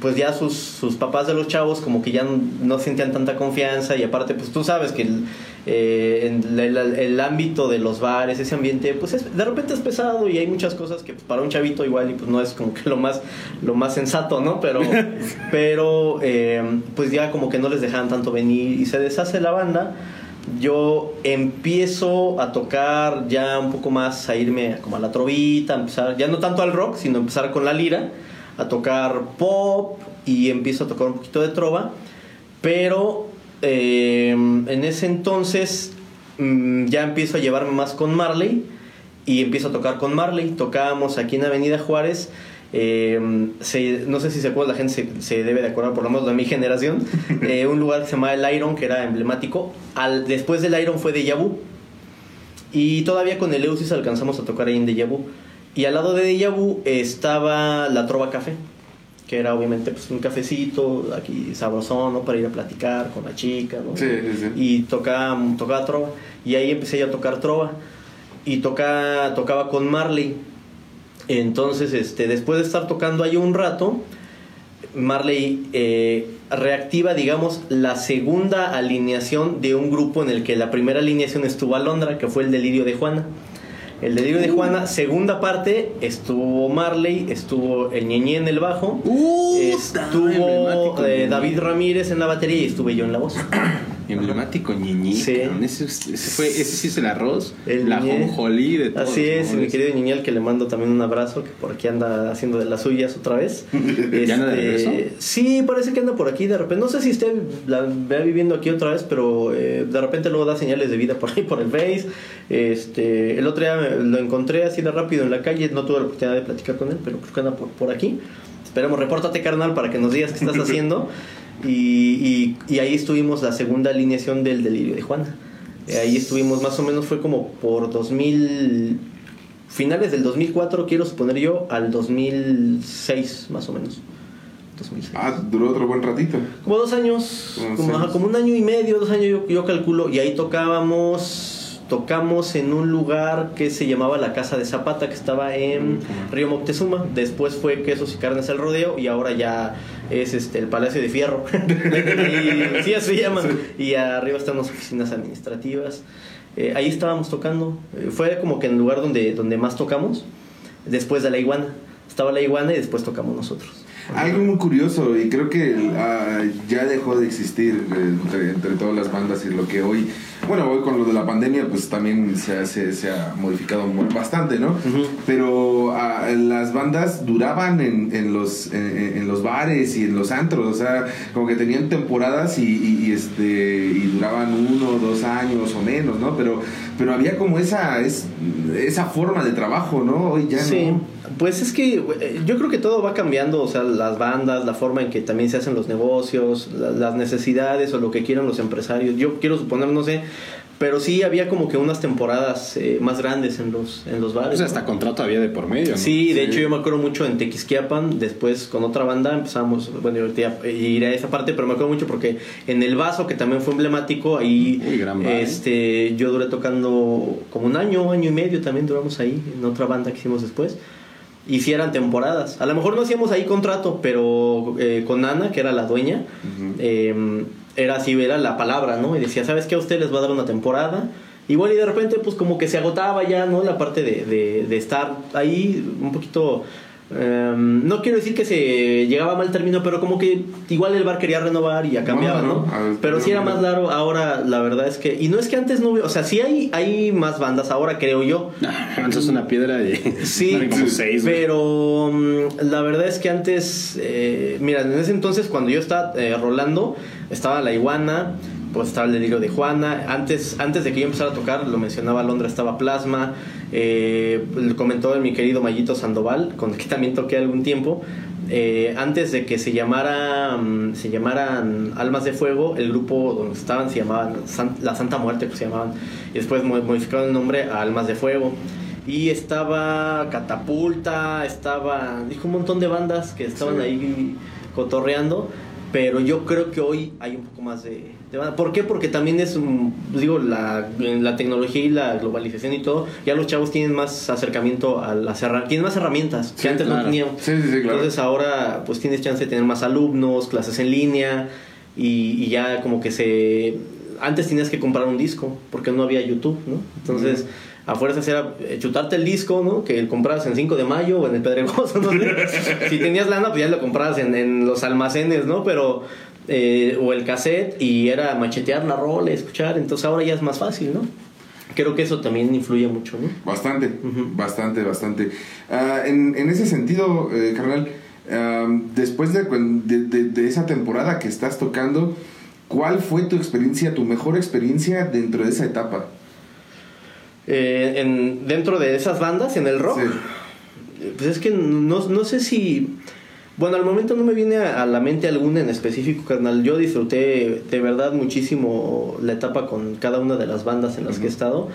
pues ya sus, sus papás de los chavos como que ya no, no sentían tanta confianza y aparte pues tú sabes que el, eh, en el, ámbito de los bares, ese ambiente pues es- de repente es pesado y hay muchas cosas que pues, para un chavito igual y pues no es como que lo más, lo más sensato, ¿no? Pero, [laughs] pero eh, pues ya como que no les dejaban tanto venir y se deshace la banda yo empiezo a tocar ya un poco más, a irme como a la trovita, a empezar, ya no tanto al rock, sino empezar con la lira, a tocar pop y empiezo a tocar un poquito de trova, pero eh, en ese entonces mm, ya empiezo a llevarme más con Marley y empiezo a tocar con Marley, tocábamos aquí en Avenida Juárez. eh, se- no sé si se acuerda, la gente se, se debe de acordar, por lo menos de mi generación, [laughs] eh, un lugar que se llamaba El Iron, que era emblemático. Al, después del Iron fue Deja Vu. Y todavía con el Eusis alcanzamos a tocar ahí en Deja Vu. Y al lado de Deja Vu estaba la Trova Café, que era obviamente pues, un cafecito aquí sabrosón, ¿no? Para ir a platicar con la chica, ¿no? Sí, sí, sí. Y tocaba, tocaba trova. Y ahí empecé yo a tocar trova. Y toca, tocaba con Marley. Entonces, este, después de estar tocando ahí un rato, Marley eh, reactiva, digamos, la segunda alineación de un grupo en el que la primera alineación estuvo Alondra, que fue el Delirio de Juana. El Delirio de Juana, segunda parte, estuvo Marley, estuvo el Ñeñé en el bajo, Uh, estuvo eh. David Ramírez en la batería y estuve yo en la voz. [coughs] Emblemático ñiñi. Sí. Ese, ese fue, ese sí es el arroz. El la jonjolí de todos Así es, mi querido Niñal, que le mando también un abrazo, que por aquí anda haciendo de las suyas otra vez. [laughs] ¿Ya anda de Este, regreso? Sí, parece que anda por aquí de repente. No sé si esté la vea viviendo aquí otra vez, pero eh, de repente luego da señales de vida por ahí, por el Face. Este, el otro día me- lo encontré así de rápido en la calle, no tuve la oportunidad de platicar con él, pero creo que anda por, por aquí. Esperemos, repórtate carnal para que nos digas qué estás [laughs] haciendo. Y, y- y ahí estuvimos la segunda alineación del Delirio de Juana. Eh, ahí estuvimos más o menos, fue como por 2000, finales del 2004, quiero suponer yo, al 2006 más o menos. 2006. Ah, duró otro buen ratito. Como dos años, como, ajá, años. como un año y medio, dos años yo, yo calculo, y ahí tocábamos, tocamos en un lugar que se llamaba la Casa de Zapata, que estaba en Río Moctezuma, después fue Quesos y Carnes al Rodeo, y ahora ya es este el Palacio de Fierro, [laughs] y, sí, así se llama, y arriba están las oficinas administrativas, Eh, ahí estábamos tocando, Eh, fue como que en el lugar donde, donde más tocamos, después de la iguana, estaba la iguana y después tocamos nosotros. Algo muy curioso y creo que ah, ya dejó de existir eh, entre, entre todas las bandas y lo que hoy Bueno, hoy con lo de la pandemia, pues también se, ha- se- se ha modificado bastante, ¿no? Pero ah, las bandas duraban en, en los, en, en los bares y en los antros, o sea, como que tenían temporadas y, y- y, este, y duraban uno, dos años o menos, ¿no? Pero, pero había como esa, es, esa forma de trabajo, ¿no? Hoy ya Sí, no. pues es que eh, yo creo que todo va cambiando, o sea, las bandas, la forma en que también se hacen los negocios, la- las necesidades o lo que quieran los empresarios. Yo quiero suponer, no sé, pero sí había como que unas temporadas eh, más grandes en los, en los bares. Pues ¿no? hasta contrato había de por medio, ¿no? Sí, de Sí. hecho yo me acuerdo mucho en Tequisquiapan, después con otra banda empezamos, bueno, yo iré a esa parte, pero me acuerdo mucho porque en El Vaso, que también fue emblemático, ahí Uy, gran bar, ¿eh? este, yo duré tocando como un año, año y medio también duramos ahí, en otra banda que hicimos después. Y sí eran temporadas. A lo mejor no hacíamos ahí contrato, pero eh, con Ana, que era la dueña, eh, era así, era la palabra, ¿no? Y decía, ¿sabes qué? A usted les va a dar una temporada. Igual y de repente, pues como que se agotaba ya, ¿no? La parte de, de, de estar ahí un poquito... eh, no quiero decir que se llegaba a mal término, pero como que igual el bar quería renovar y ya cambiaba, No, ¿no? no, a ver, Pero sí era más largo. Ahora, la verdad es que... Y no es que antes no hubiera... O sea, sí hay, hay más bandas ahora, creo yo. [laughs] Ah, lanzas una piedra y Sí, [laughs] como seis, pero mm, la verdad es que antes, eh, mira, en ese entonces cuando yo estaba eh, rolando, estaba la iguana, pues estaba el delirio de Juana. Antes, antes de que yo empezara a tocar, lo mencionaba Londra, estaba Plasma. Eh, comentó mi querido Mayito Sandoval, con el que también toqué algún tiempo. Eh, antes de que se llamara mm, se llamaran Almas de Fuego, el grupo donde estaban se llamaban San- La Santa Muerte, que se llamaban, y después mo- modificaron el nombre a Almas de Fuego. Y estaba Catapulta, estaba. Dijo un montón de bandas que estaban Sí. ahí cotorreando. Pero yo creo que hoy hay un poco más de. ¿Por qué? Porque también es, digo, la, la tecnología y la globalización y todo. Ya los chavos tienen más acercamiento a las herramientas. Tienen más herramientas que Sí, antes no tenían. Sí, sí, sí, claro. Entonces ahora pues tienes chance de tener más alumnos, clases en línea y, y ya como que se... Antes tenías que comprar un disco porque no había YouTube, ¿no? Entonces a fuerzas era eh, chutarte el disco, ¿no? Que comprabas en 5 de mayo o en el Pedregoso, no sé. [laughs] si tenías lana pues ya lo comprabas en, en los almacenes, ¿no? Pero... eh, o el cassette y era machetear la rola, escuchar, entonces ahora ya es más fácil, ¿no? Creo que eso también influye mucho, ¿no? Bastante, bastante, bastante. Ah, en, en ese sentido, eh, carnal, ah, después de, cuen- de, de- de esa temporada que estás tocando, ¿cuál fue tu experiencia, tu mejor experiencia dentro de esa etapa? Eh, en, dentro de esas bandas, en el rock, Sí. pues es que no, no sé si... Bueno, al momento no me viene a, a la mente alguna en específico, carnal. Yo disfruté de verdad muchísimo la etapa con cada una de las bandas en las que he estado.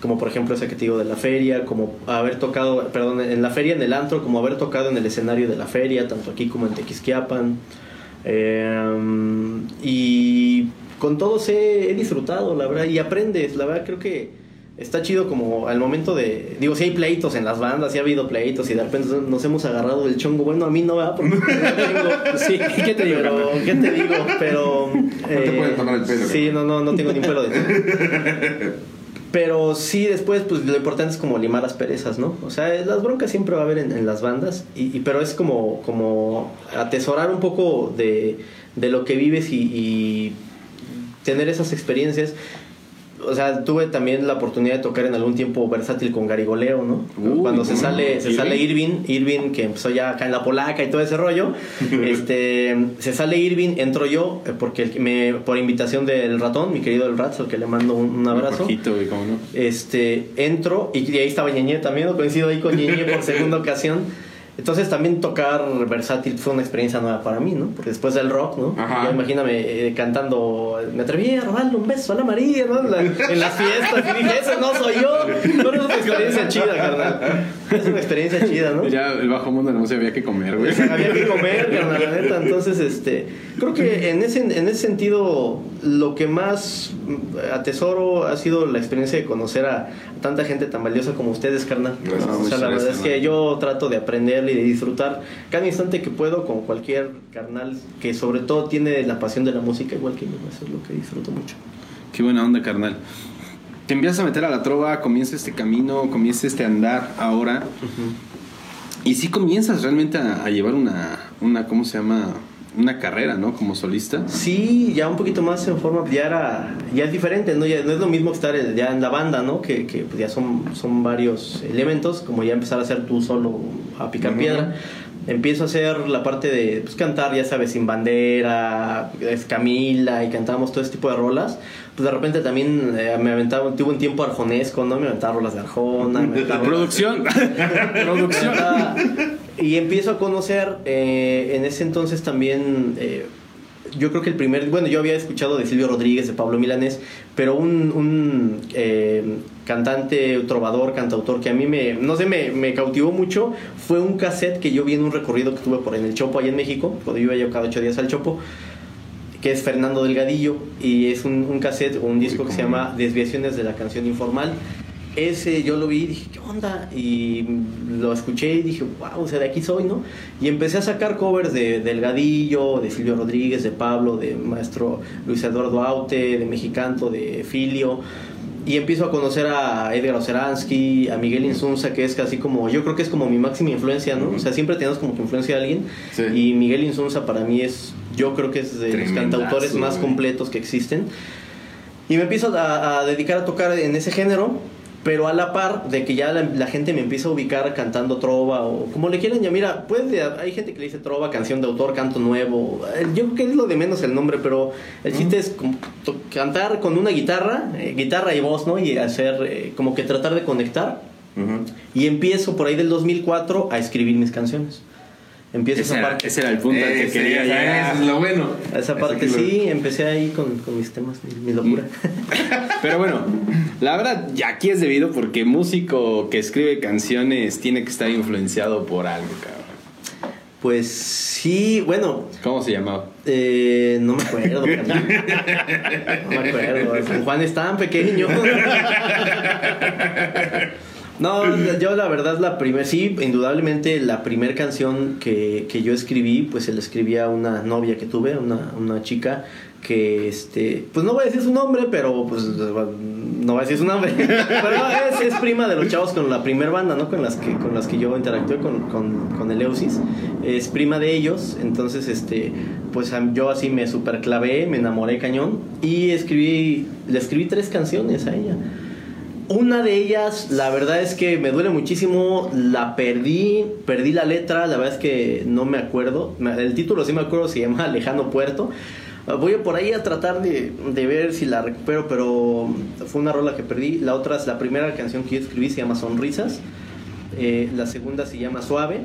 Como por ejemplo esa que te digo de la feria, como haber tocado, perdón, en la feria, en el antro, como haber tocado en el escenario de la feria, tanto aquí como en Tequisquiapan. Eh, y con todos he, he disfrutado, la verdad, y aprendes, la verdad creo que está chido como al momento de, digo, si hay pleitos en las bandas, si ha habido pleitos y de repente nos hemos agarrado del chongo, bueno, a mí no va, porque no tengo, [laughs] sí, ¿qué te digo? Pero, ¿qué te digo? Pero... No te pueden tomar el pelo, Sí, no, no, no tengo ni un pelo de todo. Pero sí, después, pues lo importante es como limar las perezas, ¿no? O sea, las broncas siempre va a haber en, en las bandas, y, y- pero es como, como atesorar un poco de, de lo que vives y, y tener esas experiencias. O sea, tuve también la oportunidad de tocar en algún tiempo versátil con Garigoleo, ¿no? Uy, Cuando se sale, se ¿Irving? sale Irving, Irving que empezó ya acá en la polaca y todo ese rollo. [laughs] este, se sale Irving, entro yo, eh, porque me, por invitación del ratón, mi querido el Rats, al que le mando un, un abrazo. Jorgito, güey, cómo no. Este, entro y, y ahí estaba Ñeñe también, coincido ahí con Ñeñe por [laughs] segunda ocasión. Entonces también tocar versátil fue una experiencia nueva para mí, ¿no? Porque después del rock, ¿no? Ajá. Ya imagíname eh, cantando, me atreví a robarle un beso a la María, ¿no? En, la- en las fiestas y dije, ese no soy yo. Pero es una experiencia chida, carnal. Es una experiencia chida, ¿no? Ya el bajo mundo no se había que comer, güey. Había que comer, carnal, la neta. Entonces, este, creo que en ese, en ese sentido, lo que más atesoro ha sido la experiencia de conocer a tanta gente tan valiosa como ustedes, carnal. Gracias. o sea, la verdad es que man. yo trato de aprender y de disfrutar cada instante que puedo con cualquier carnal que sobre todo tiene la pasión de la música igual que yo. Eso es lo que disfruto mucho. Qué buena onda, carnal. Te empiezas a meter a la trova, comienza este camino, comienza este andar ahora. Y sí comienzas realmente a, a llevar una, una, ¿cómo se llama? una carrera, ¿no? Como solista. Sí, ya un poquito más en forma, ya era, ya es diferente, ¿no? Ya no es lo mismo estar ya en la banda, ¿no? Que, que pues ya son, son varios elementos, como ya empezar a hacer tú solo a picar Ujú. piedra. Empiezo a hacer la parte de pues, cantar, ya sabes, sin bandera, es Camila y cantábamos todo ese tipo de rolas. Pues de repente también eh, me aventaba, tuve un tiempo arjonesco, ¿no? Me aventaba rolas de Arjona, me aventaba Producción. [laughs] Producción. Y empiezo a conocer, eh, en ese entonces también, eh, yo creo que el primer, bueno, yo había escuchado de Silvio Rodríguez, de Pablo Milanés, pero un, un, cantante, trovador, cantautor que a mí me, no sé, me, me cautivó mucho, fue un cassette que yo vi en un recorrido que tuve por en el Chopo, allá en México, cuando yo iba yo cada ocho días al Chopo, que es Fernando Delgadillo, y es un, un cassette o un disco que se llama Desviaciones de la canción informal. Ese yo lo vi y dije, ¿qué onda? Y lo escuché y dije, wow, o sea, de aquí soy, ¿no? Y empecé a sacar covers de Delgadillo, de Silvio Rodríguez, de Pablo, de maestro Luis Eduardo Aute, de Mexicanto, de Filio. Y empiezo a conocer a Edgar Oceransky, a Miguel Insunza, que es casi como, yo creo que es como mi máxima influencia, ¿no? O sea, siempre tenemos como que influencia a alguien. Sí. Y Miguel Insunza para mí es, yo creo que es de los Tremendazo, cantautores más güey. completos que existen. Y me empiezo a, a dedicar a tocar en ese género, pero a la par de que ya la, la gente me empieza a ubicar cantando trova o como le quieran llamar. Mira, puede, hay gente que le dice trova, canción de autor, canto nuevo. Eh, Yo creo que es lo de menos el nombre, pero el chiste es como to- cantar con una guitarra, eh, guitarra y voz, ¿no? Y hacer, eh, como que tratar de conectar. Ujú. Y empiezo por ahí del 2004 a escribir mis canciones. Empiezo Ese esa era, parte. ese era el punto al que quería ya llegar. es lo bueno. A esa parte lo- sí, empecé ahí con, con mis temas, mi, mi locura. [laughs] Pero bueno, la verdad, ya aquí es debido porque músico que escribe canciones tiene que estar influenciado por algo, cabrón. Pues sí, bueno, ¿Cómo se llamaba? eh, no me acuerdo. [laughs] No me acuerdo. Juan es tan pequeño. [laughs] No, yo la verdad la primera, sí, indudablemente la primera canción que, que yo escribí, pues se la escribí a una novia que tuve, una, una chica que, este, pues no voy a decir su nombre, pero pues no voy a decir su nombre, [laughs] pero es, es prima de los chavos con la primera banda, ¿no? Con las que, con las que yo interactué con, con, con el Eusis, es prima de ellos, entonces, este, pues yo así me super clavé, me enamoré cañón y escribí, le escribí tres canciones a ella. Una de ellas, la verdad es que me duele muchísimo, la perdí, perdí la letra, la verdad es que no me acuerdo. El título sí me acuerdo, se llama [laughs] Lejano Puerto. Ah, Voy por ahí a tratar de, de ver si la recupero, pero fue una rola que perdí. La otra, es la primera canción que yo escribí se llama Sonrisas. Eh, la segunda se llama Suave.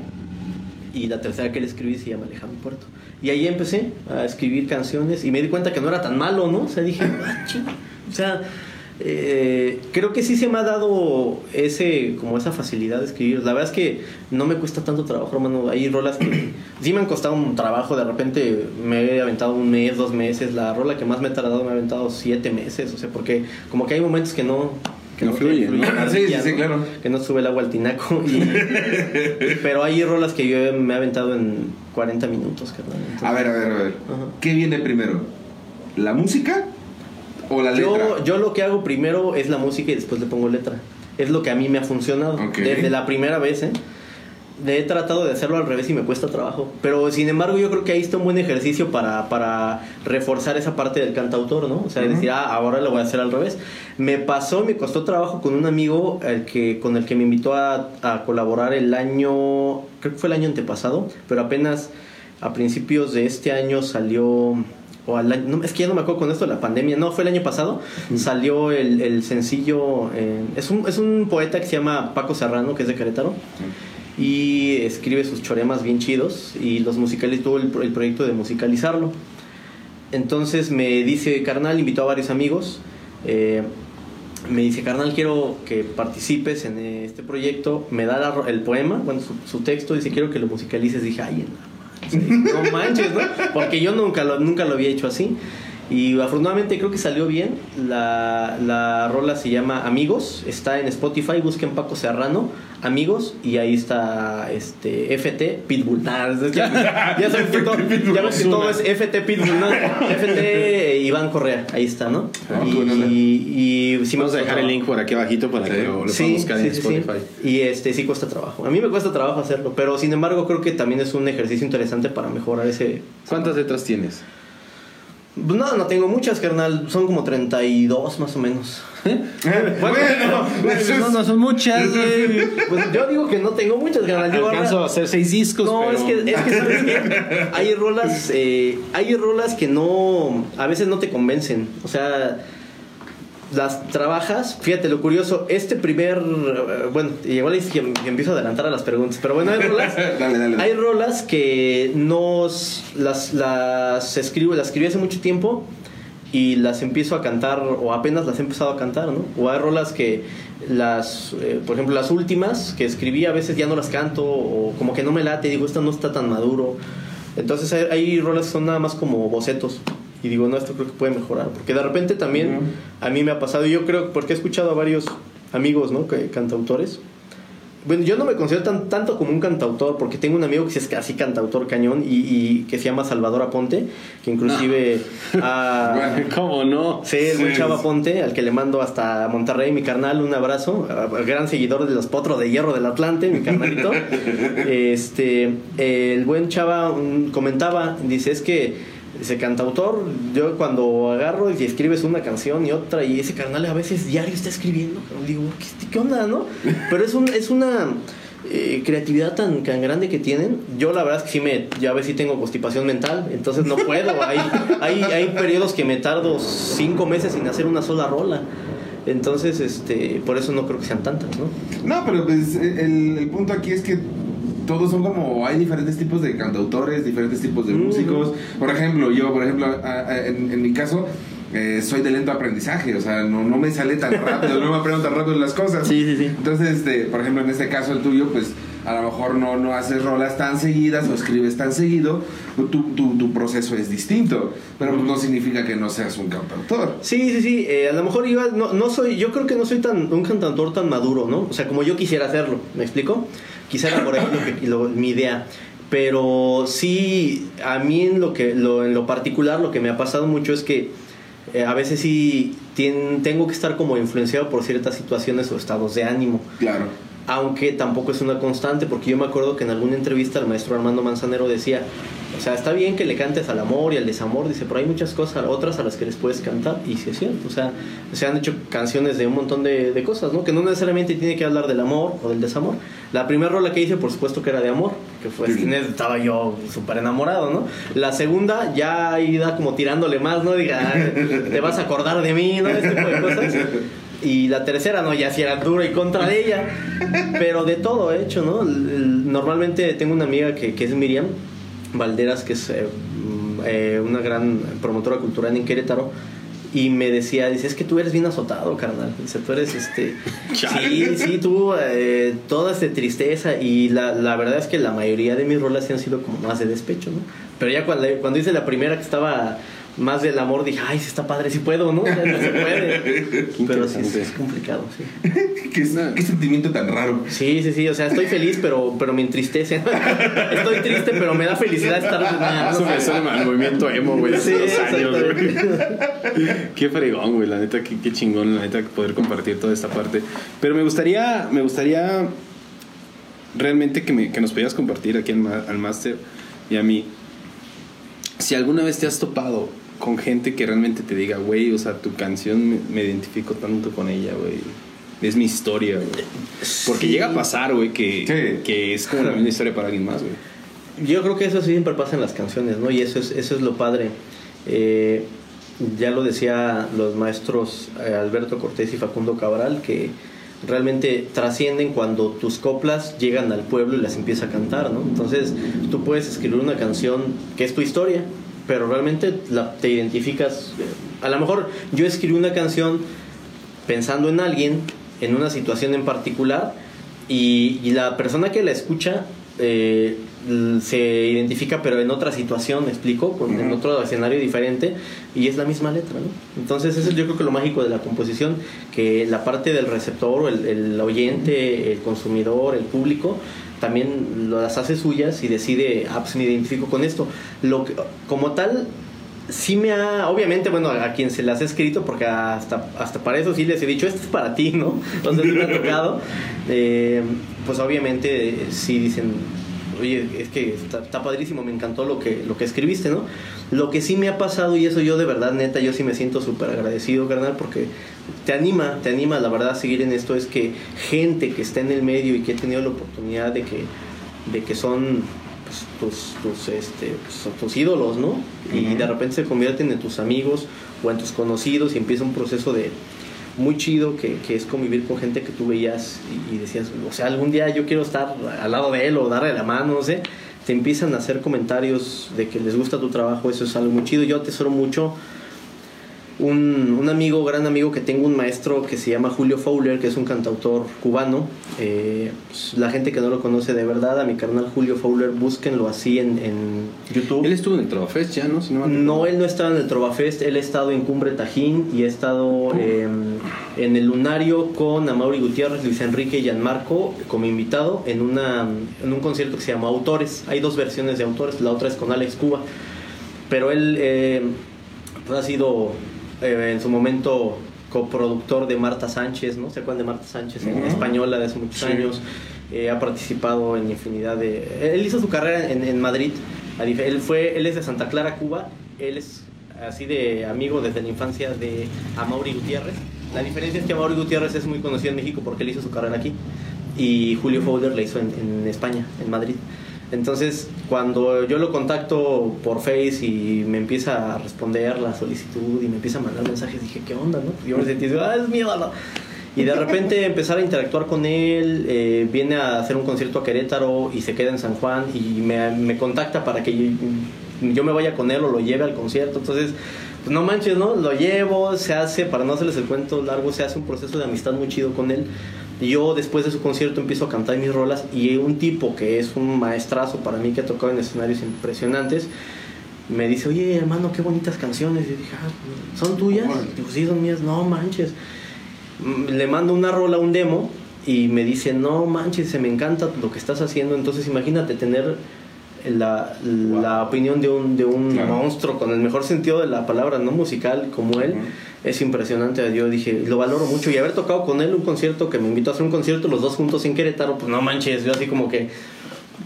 Y la tercera que le escribí se llama Lejano Puerto. Y ahí empecé a escribir canciones y me di cuenta que no era tan malo, ¿no? O sea, dije, "Ah, ching". o sea, eh, creo que sí se me ha dado ese, como esa facilidad de escribir. La verdad es que no me cuesta tanto trabajo, hermano. Hay rolas que [clears throat] sí me han costado un trabajo. De repente me he aventado un mes, dos meses. La rola que más me ha tardado me ha aventado siete meses. O sea, porque como que hay momentos que no... Que No fluye, Sí, sí, claro. Que no sube el agua al tinaco. y- [laughs] pero hay rolas que yo me he aventado en 40 minutos, carnal. Entonces, A ver, a ver, a ver. Ajá. ¿Qué viene primero? ¿La música o la letra? Yo, yo lo que hago primero es la música y después le pongo letra. Es lo que a mí me ha funcionado. Ok. Desde la primera vez, ¿eh? He tratado de hacerlo al revés y me cuesta trabajo. Pero sin embargo, yo creo que ahí está un buen ejercicio para, para reforzar esa parte del cantautor, ¿no? O sea, Ujú. decir, ah, ahora lo voy a hacer al revés. Me pasó, me costó trabajo con un amigo el que, con el que me invitó a, a colaborar el año, creo que fue el año antepasado, pero apenas a principios de este año salió o al año- no, es que ya no me acuerdo con esto de la pandemia, no, fue el año pasado, salió el, el sencillo, eh, es, un, es un poeta que se llama Paco Serrano, que es de Querétaro, y escribe sus choremas bien chidos, y los musicales, tuvo el, el proyecto de musicalizarlo. Entonces me dice, carnal, invitó a varios amigos, eh, me dice, carnal, quiero que participes en este proyecto, me da la el poema, bueno, su, su texto, dice, quiero que lo musicalices, dije, ay, en la [laughs] no manches, ¿no? Porque yo nunca lo, nunca lo había hecho así. Y afortunadamente creo que salió bien. La, la rola se llama Amigos. Está en Spotify. Busquen Paco Serrano. Amigos. Y ahí está este FT Pitbull. Nah, es que- ya saben que [laughs] todo, ya ves que todo es FT Pitbull, ¿no? FT Iván Correa. Ahí está, ¿no? Ah, y, onda. y, y me Vamos a dejar el link por aquí abajito para que lo, lo Sí, puedan buscar en sí. Spotify. Y este sí cuesta trabajo. A mí me cuesta trabajo hacerlo, pero sin embargo creo que también es un ejercicio interesante para mejorar ese. ¿Cuántas letras tienes? Pues No, no tengo muchas, carnal. Son como 32 más o menos. Bueno, eso es- no, no son muchas, güey. Pues yo digo que no tengo muchas, carnal. Alcanzo ahora- a hacer seis discos, No, pero... es que, es que ¿sabes qué? Hay rolas, eh, hay rolas que no, a veces no te convencen. O sea, las trabajas. Fíjate lo curioso, este primer, eh, bueno, igual es que que empiezo a adelantar a las preguntas, pero bueno, hay rolas, [laughs] Dale, dale. hay rolas que no las, las escribo, las escribí hace mucho tiempo y las empiezo a cantar o apenas las he empezado a cantar, ¿no? O hay rolas que las, eh, por ejemplo, las últimas que escribí a veces ya no las canto o como que no me late, digo, esta no está tan maduro. Entonces hay, hay rolas que son nada más como bocetos. Y digo, no, esto creo que puede mejorar. Porque de repente también a mí me ha pasado, y yo creo, porque he escuchado a varios amigos, ¿no? Que, cantautores. Bueno, yo no me considero tan, tanto como un cantautor, porque tengo un amigo que es casi cantautor cañón y, y que se llama Salvador Aponte, que inclusive [laughs] ¿Cómo no? Sí, el buen Sí. Chava Ponte, al que le mando hasta Monterrey, mi carnal, un abrazo. Gran seguidor de los potros de hierro del Atlante, mi carnalito. [laughs] este, el buen Chava comentaba, dice, es que ese cantautor, yo cuando agarro y escribes una canción y otra, y ese carnal a veces diario está escribiendo, digo, ¿qué, qué onda, no? [laughs] Pero es, un, es una eh, creatividad tan, tan grande que tienen. Yo la verdad es que sí me, ya ves si tengo constipación mental, entonces no puedo. [laughs] Hay, hay, hay periodos que me tardo cinco meses sin hacer una sola rola. Entonces, este, por eso no creo que sean tantas, ¿no? No, pero pues el, el punto aquí es que todos son como hay diferentes tipos de cantautores, diferentes tipos de Mm. músicos. Por ejemplo, yo, por ejemplo, a- a- en, en mi caso, eh, soy de lento aprendizaje, o sea, no, no me sale tan rápido, no me aprendo tan rápido las cosas. Sí, sí, sí. Entonces, este, por ejemplo, en este caso el tuyo, pues a lo mejor no, no haces rolas tan seguidas o escribes tan seguido, tu, tu, tu proceso es distinto, pero pues, no significa que no seas un cantautor. Sí, sí, sí. eh, a lo mejor iba, no, no soy, yo creo que no soy tan un cantautor tan maduro, ¿no? O sea, como yo quisiera hacerlo, ¿me explico? Quizá era por ahí lo que- lo- mi idea. Pero sí, a mí en lo que, lo, en lo particular, lo que me ha pasado mucho es que eh, a veces sí tengo que estar como influenciado por ciertas situaciones o estados de ánimo. Claro. aunque tampoco es una constante, porque yo me acuerdo que en alguna entrevista el maestro Armando Manzanero decía, o sea, está bien que le cantes al amor y al desamor, dice, pero hay muchas cosas, otras a las que les puedes cantar, y sí es cierto, o sea, se han hecho canciones de un montón de, de cosas, ¿no? Que no necesariamente tiene que hablar del amor o del desamor. La primera rola que hice, por supuesto que era de amor, que fue, Sí. [laughs] estaba yo súper enamorado, ¿no? La segunda ya iba como tirándole más, ¿no? Diga, "Ah, te vas a acordar de mí, ¿no? Este tipo de cosas. Y la tercera, no, ya si era duro y contra de ella. Pero de todo he hecho, ¿no? Normalmente tengo una amiga que, que es Miriam Valderas, que es eh, mm, eh, una gran promotora cultural en Querétaro. Y me decía, dice, es que tú eres bien azotado, carnal. Dice, tú eres este... [laughs] Sí, sí, tú, eh, toda esta tristeza. Y la, la verdad es que la mayoría de mis rolas sí han sido como más de despecho, ¿no? Pero ya cuando, cuando hice la primera que estaba más del amor, dije, ay, sí está padre, sí puedo, ¿no? O sea, no se puede. [laughs] Pero sí, es, complicado, sí. [laughs] ¿Qué, qué sentimiento tan raro. Sí, sí, sí, o sea, estoy feliz, pero, pero me entristece. [laughs] estoy triste, pero me da felicidad estar... Eso me suena al movimiento emo, güey. hace Sí, dos años, güey. Qué fregón, güey. La neta, qué, qué chingón, la neta, poder compartir toda esta parte. Pero me gustaría, me gustaría realmente que, me, que nos pudieras compartir aquí al, ma- al máster y a mí. Si alguna vez te has topado con gente que realmente te diga, güey, o sea, tu canción me, me identifico tanto con ella, güey. Es mi historia, güey. Porque Sí. llega a pasar, güey, que, Sí. que es como la misma historia para alguien más, güey. Yo creo que eso siempre pasa en las canciones, ¿no? Y eso es, eso es lo padre. Eh, ya lo decía los maestros eh, Alberto Cortés y Facundo Cabral, que realmente trascienden cuando tus coplas llegan al pueblo y las empieza a cantar, ¿no? Entonces tú puedes escribir una canción que es tu historia, pero realmente la, te identificas. A lo mejor yo escribí una canción pensando en alguien, en una situación en particular, y, y la persona que la escucha eh, se identifica pero en otra situación, ¿me explico? Con- En otro escenario diferente y es la misma letra, ¿no? Entonces eso es yo creo que lo mágico de la composición, que la parte del receptor, el oyente, el consumidor, el público, también las hace suyas y decide, ah, pues me identifico con esto. Lo que, como tal, sí me ha, obviamente, bueno, a quien se las he escrito, porque hasta, hasta para eso sí les he dicho, esto es para ti, ¿no? [laughs] Entonces me ha tocado, [laughs] eh, pues obviamente sí dicen, oye, es que está, está padrísimo, me encantó lo que, lo que escribiste, ¿no? Lo que sí me ha pasado, y eso yo de verdad, neta, yo sí me siento súper agradecido, carnal, porque te anima, te anima, la verdad, a seguir en esto, es que gente que está en el medio y que ha tenido la oportunidad de que, de que son pues, tus, tus, este, pues, tus ídolos, ¿no? Y de repente se convierten en tus amigos o en tus conocidos y empieza un proceso de muy chido que, que es convivir con gente que tú veías y, y decías, o sea, algún día yo quiero estar al lado de él o darle la mano, no sé. Te empiezan a hacer comentarios de que les gusta tu trabajo, eso es algo muy chido. Yo atesoro mucho un, un amigo, gran amigo que tengo, un maestro que se llama Julio Fowler, que es un cantautor cubano. Eh, pues, la gente que no lo conoce de verdad, a mi carnal Julio Fowler, búsquenlo así en, en YouTube. Él estuvo en el Trovafest ya, ¿no? Si no, él no estaba en el Trovafest, él ha estado en Cumbre Tajín y ha estado eh, en el Lunario con Amaury Gutiérrez, Luis Enrique y Gianmarco como invitado en, una, en un concierto que se llama Autores. Hay dos versiones de Autores, la otra es con Alex Cuba. Pero él eh, ha sido eh, en su momento coproductor de Marta Sánchez, ¿no? ¿Se acuerdan de Marta Sánchez? En española de hace muchos años. Eh, ha participado en infinidad de... Él hizo su carrera en, en Madrid. Él, fue, él es de Santa Clara, Cuba. Él es así de amigo desde la infancia de Amaury Gutiérrez. La diferencia es que Amaury Gutiérrez es muy conocido en México porque él hizo su carrera aquí. Y Julio Fowler la hizo en, en España, en Madrid. Entonces, cuando yo lo contacto por Face y me empieza a responder la solicitud y me empieza a mandar mensajes, dije, ¿qué onda, no? Yo me sentí, ah, es mi ídolo. Y de repente [laughs] empezar a interactuar con él, eh, viene a hacer un concierto a Querétaro y se queda en San Juan y me, me contacta para que yo, yo me vaya con él o lo lleve al concierto. Entonces, pues no manches, ¿no? Lo llevo, se hace, para no hacerles el cuento largo, se hace un proceso de amistad muy chido con él. Y Yo después de su concierto empiezo a cantar mis rolas y un tipo que es un maestrazo para mí que ha tocado en escenarios impresionantes me dice, oye hermano, qué bonitas canciones. Y yo dije, "Ah, ¿son tuyas? Órale. Digo, sí, son mías. No manches. Mm, Le mando una rola, un demo y me dice, no manches, se me encanta lo que estás haciendo. Entonces imagínate tener la, la opinión de un, de un Claro. monstruo con el mejor sentido de la palabra, no musical como él. Es impresionante, yo dije, lo valoro mucho. Y haber tocado con él un concierto, que me invitó a hacer un concierto los dos juntos en Querétaro, pues no manches, yo así como que,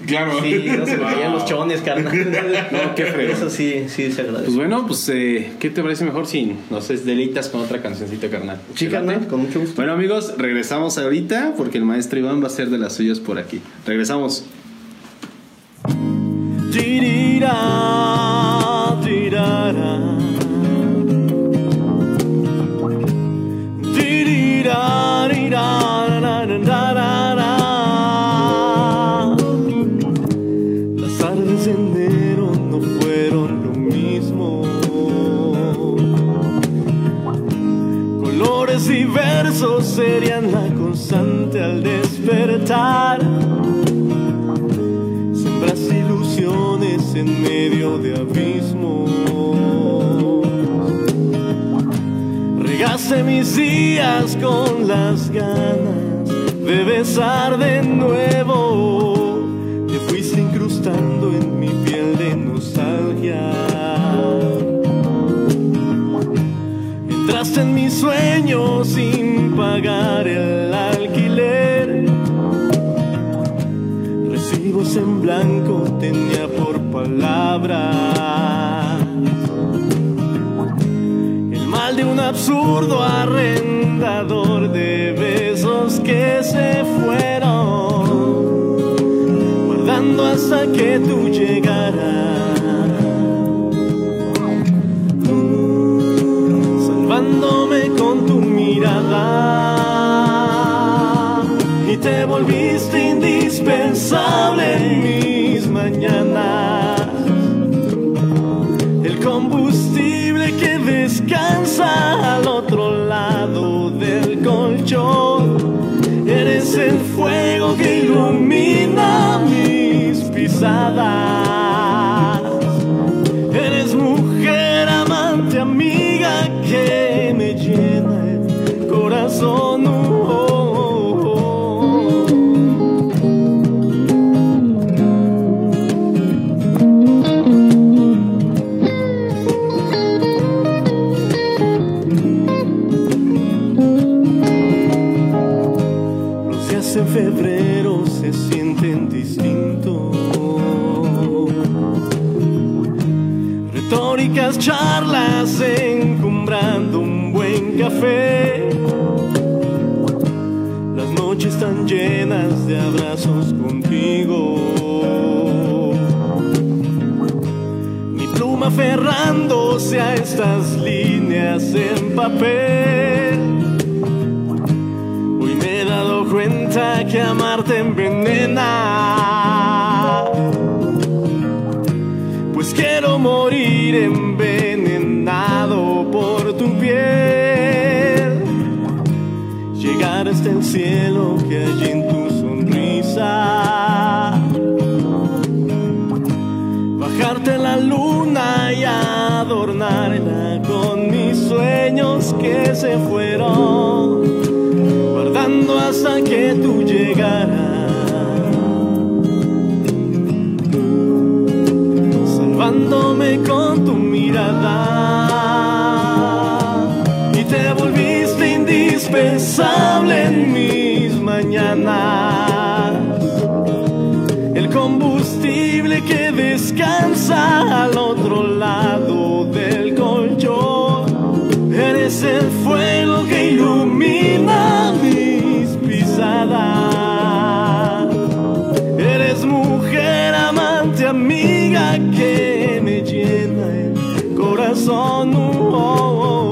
Claro. sí, no se me caían los chones, carnal. [laughs] No, qué fregón. Eso sí, sí se agradece. Pues bueno, pues eh, ¿qué te parece mejor si nos deleitas con otra cancioncita, carnal? Sí, con mucho gusto. Bueno amigos, regresamos ahorita porque el maestro Iván va a hacer de las suyas por aquí. Regresamos. Mis días con las ganas de besar de nuevo. Te fuiste incrustando en mi piel de nostalgia. Entraste en mis sueños sin pagar el alquiler. Recibos en blanco tenía por palabras. Absurdo arrendador de besos que se fueron. Guardando hasta que tú llegaras. salvándome con tu mirada y te volviste indispensable en mis mañanas. El combustible que descansa Eres el fuego que ilumina mi pisadas. Aferrándose a estas líneas en papel. Hoy me he dado cuenta que amarte envenena. Pues quiero morir envenenado por tu piel. Llegar hasta el cielo que se fueron guardando hasta que tú llegaras, salvándome con tu mirada y te volviste indispensable en mis mañanas. El combustible que descansa al otro lado Eres el fuego que ilumina mis pisadas. Eres mujer, amante, amiga que me llena el corazón. Oh, oh, oh,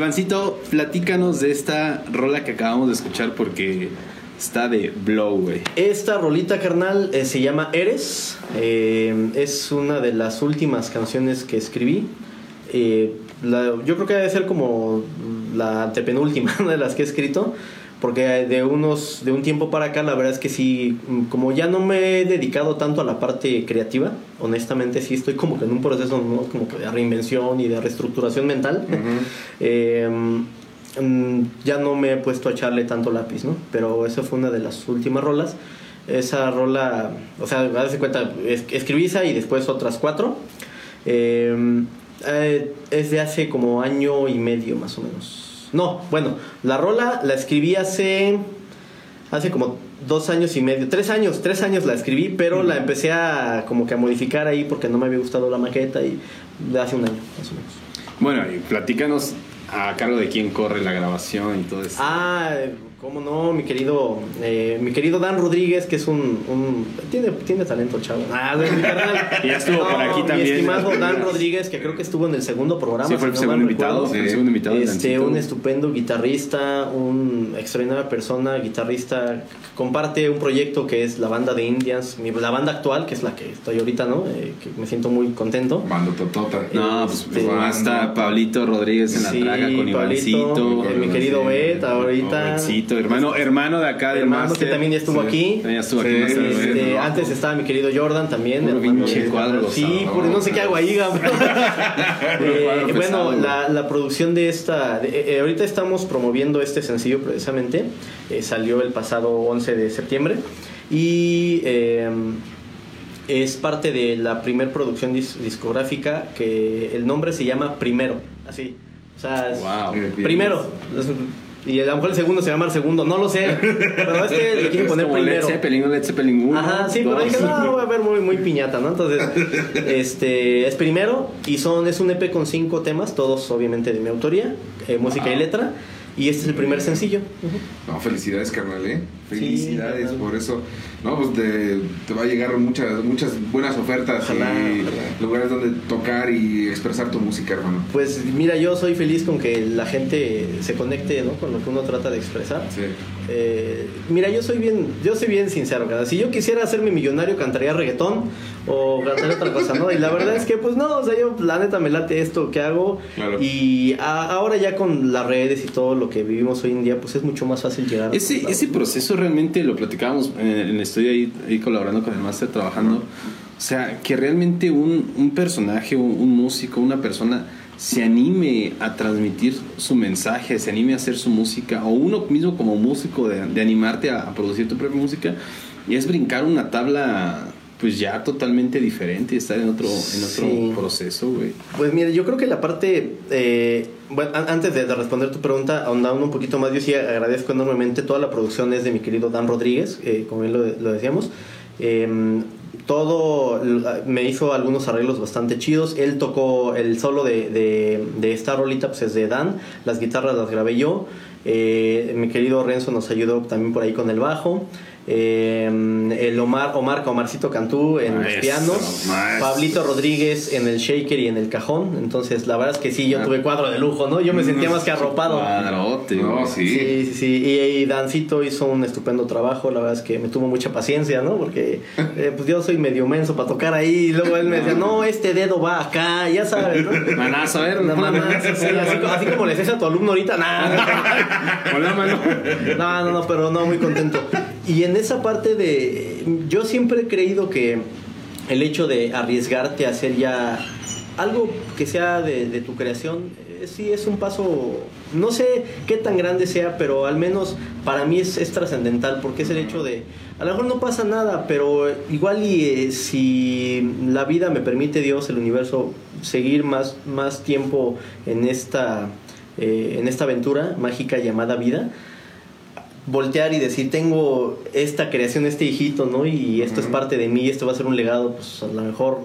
Ivancito, platícanos de esta rola que acabamos de escuchar porque está de blow, güey. Esta rolita, carnal, eh, se llama Eres. Eh, es una de las últimas canciones que escribí. Eh, yo creo que debe ser como la antepenúltima [laughs] de las que he escrito. Porque de unos de un tiempo para acá, la verdad es que sí, mm, como ya no me he dedicado tanto a la parte creativa, honestamente sí estoy como que en un proceso ¿no? como que de reinvención y de reestructuración mental. [laughs] Eh, mm, ya no me he puesto a echarle tanto lápiz, ¿no? Pero esa fue una de las últimas rolas. Esa rola, o sea, de cuenta, es- escribí esa y después otras cuatro. Eh, eh, es de hace como año y medio más o menos. No, bueno, la rola la escribí hace, hace como dos años y medio, tres años, tres años la escribí, pero la empecé a como que a modificar ahí porque no me había gustado la maqueta y de hace un año más o menos. Bueno, y platícanos a cargo de quién corre la grabación y todo eso. Ah, cómo no, mi querido, eh, mi querido Dan Rodríguez, que es un, un- tiene, tiene talento, chavo. Ah, de mi carnal. [laughs] Y ya estuvo por aquí Mi también. estimado Dan Rodríguez, que creo que estuvo en el segundo programa. sí, fue el si no segundo invitado. recuerdo. fue el segundo invitado. Este, un estupendo guitarrista, un extraordinaria persona, guitarrista, comparte un proyecto que es la banda de Indians, mi- la banda actual, que es la que estoy ahorita, ¿no? Eh, que me siento muy contento. Bando Totota. No, pues Este, está Pablito Rodríguez en la Sí, traga con Pablito, Ivancito. eh, mi querido Bet, ahorita. Hermano, hermano de acá del Hermano que máster. también ya estuvo Sí. aquí. También ya estuvo aquí. Sí, Máster este, antes estaba mi querido Jordan también. Hermano pinche cuadro Sí, porque no sé qué hago ahí. [laughs] Eh, bueno, la, la producción de esta. de- eh, ahorita estamos promoviendo este sencillo precisamente. Eh, salió el pasado 11 de septiembre. Y. eh, es parte de la primer producción dis- discográfica que el nombre se llama Primero, así. O sea, Wow. Primero. Y a lo mejor el segundo se llama el segundo, no lo sé. Pero es que le quieren poner como Led primero. Zeppelin, no Led Zeppelin 1. Ajá, sí, pero dije, no, voy a ver muy, muy piñata, ¿no? Entonces, [laughs] este, es primero y son, es un EP con cinco temas, todos obviamente de mi autoría, eh, música y letra, y este es el primer sencillo. No, felicidades, carnal, ¿eh? Felicidades por eso. No, pues te, te va a llegar muchas, muchas buenas ofertas Ojalá, y ojalá. lugares donde tocar y expresar tu música, hermano. Pues mira, yo soy feliz con que la gente se conecte, ¿no? Con lo que uno trata de expresar. Sí. Eh, mira, yo soy bien, yo soy bien sincero, cara. Si yo quisiera hacerme millonario, cantaría reggaetón o cantaría otra cosa, ¿no? Y la verdad es que, pues no, o sea, yo la neta me late esto que hago. Claro. Y a- ahora ya con las redes y todo lo que vivimos hoy en día, pues es mucho más fácil llegar. a Ese, todos ese proceso realmente lo platicábamos en el, en el estudio ahí, ahí colaborando con el máster, trabajando. O sea, que realmente un, un personaje, un, un músico, una persona se anime a transmitir su mensaje, se anime a hacer su música, o uno mismo como músico de, de animarte a, a producir tu propia música, y es brincar una tabla pues ya totalmente diferente y estar en otro, en otro Sí. proceso, güey. Pues mire, yo creo que la parte, eh, bueno, an- antes de, de responder tu pregunta, ahondando un poquito más, yo sí agradezco enormemente, toda la producción es de mi querido Dan Rodríguez, eh, como bien lo, lo decíamos. Em, todo l- me hizo algunos arreglos bastante chidos. Él tocó el solo de, de, de esta rolita, pues es de Dan. Las guitarras las grabé yo. Eh, mi querido Renzo nos ayudó también por ahí con el bajo. Eh, el Omar, Omar, Omarcito Cantú en los pianos. maestro. Pablito Rodríguez en el shaker y en el cajón. Entonces, la verdad es que sí, yo tuve cuadro de lujo, ¿no? Yo me sentía más que arropado. Cuadrote, No, sí. Sí, sí, sí. Y, y Dancito hizo un estupendo trabajo. La verdad es que me tuvo mucha paciencia, ¿no? Porque eh, pues yo soy medio menso para tocar ahí. Y luego él me decía, no, este dedo va acá, ya sabes, ¿no? [laughs] Manazo, a ver, manazo. más, así, así, así como le decías a tu alumno ahorita, nada. [laughs] Con la mano. No, no, no, pero no, muy contento. Y en esa parte de. Yo siempre he creído que el hecho de arriesgarte a hacer ya algo que sea de, tu creación, eh, sí es un paso. No sé qué tan grande sea, pero al menos para mí es, es trascendental, porque es el hecho de. A lo mejor no pasa nada, pero igual y eh, si la vida me permite Dios, el universo, seguir más, más tiempo en esta, eh, en esta aventura mágica llamada vida, voltear y decir, tengo esta creación, este hijito, ¿no? Y esto es parte de mí, esto va a ser un legado, pues a lo mejor,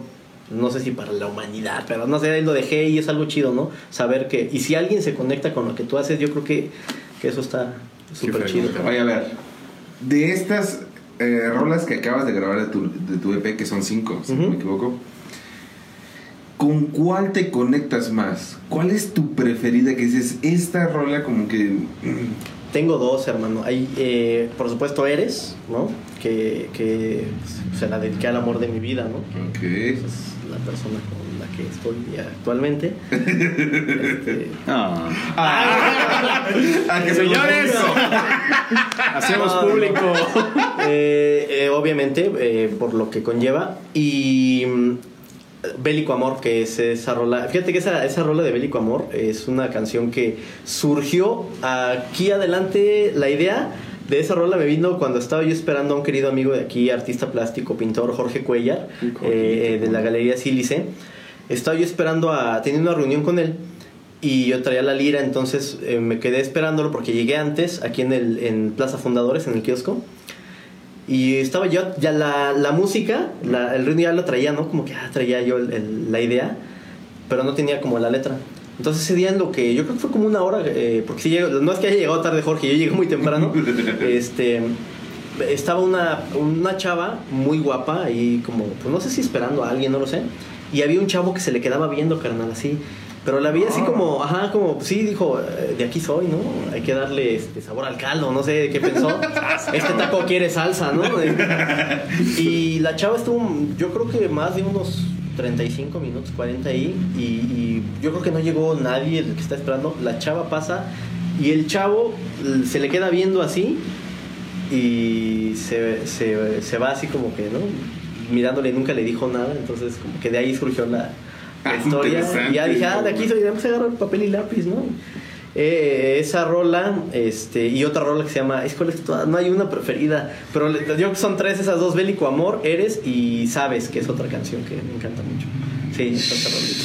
no sé si para la humanidad, pero no sé, ahí lo dejé y es algo chido, ¿no? Saber que, y si alguien se conecta con lo que tú haces, yo creo que, que eso está súper chido. Oye, a ver, de estas eh, rolas que acabas de grabar de tu, de tu EP, que son cinco, si no me equivoco, ¿con cuál te conectas más? ¿Cuál es tu preferida que dices, esta rola como que... mm, Tengo dos, hermano. Hay, eh, por supuesto, Eres, ¿no? Que, que se la dediqué al amor de mi vida, ¿no? Ok. Es la persona con la que estoy actualmente. [laughs] Este, Ah. Ah, que Señores, hacemos No, no, público. Eh, eh, obviamente, eh, por lo que conlleva. Y Bélico Amor, que es esa rola. Fíjate que esa, esa rola de Bélico Amor es una canción que surgió aquí adelante. La idea de esa rola me vino cuando estaba yo esperando a un querido amigo de aquí, artista plástico, pintor Jorge Cuellar, eh, de la Galería Sílice. Estaba yo esperando a. tenía una reunión con él. Y yo traía la lira, entonces eh, me quedé esperándolo porque llegué antes, aquí en, el, en Plaza Fundadores, en el kiosco. Y estaba yo, ya la, la música, la- el ritmo ya lo traía, ¿no? Como que ah, traía yo el- el- la idea, pero no tenía como la letra. Entonces ese día en lo que yo creo que fue como una hora, eh, porque sí llegó- no es que haya llegado tarde Jorge, yo llegué muy temprano. [laughs] este, estaba una, una chava muy guapa ahí como, pues no sé si esperando a alguien, no lo sé. Y había un chavo que se le quedaba viendo, carnal, así. Pero la vi así como, ajá, como, sí, dijo, de aquí soy, ¿no? Hay que darle este sabor al caldo, no sé qué pensó. [laughs] Este taco quiere salsa, ¿no? [laughs] Y la chava estuvo, yo creo que más de unos 35 minutos, 40 ahí, y, y yo creo que no llegó nadie el que está esperando. La chava pasa y el chavo se le queda viendo así y se, se, se va así como que, ¿no? Mirándole, nunca le dijo nada, entonces como que de ahí surgió la, [laughs] la historia. ya dije, ah, de aquí soy, empecé a agarrar papel y lápiz, ¿no? Eh, esa rola, este, y otra rola que se llama, es cuál es toda- no hay una preferida, pero yo creo que son tres esas dos, Bélico Amor, Eres y Sabes, que es otra canción que me encanta mucho. Sí.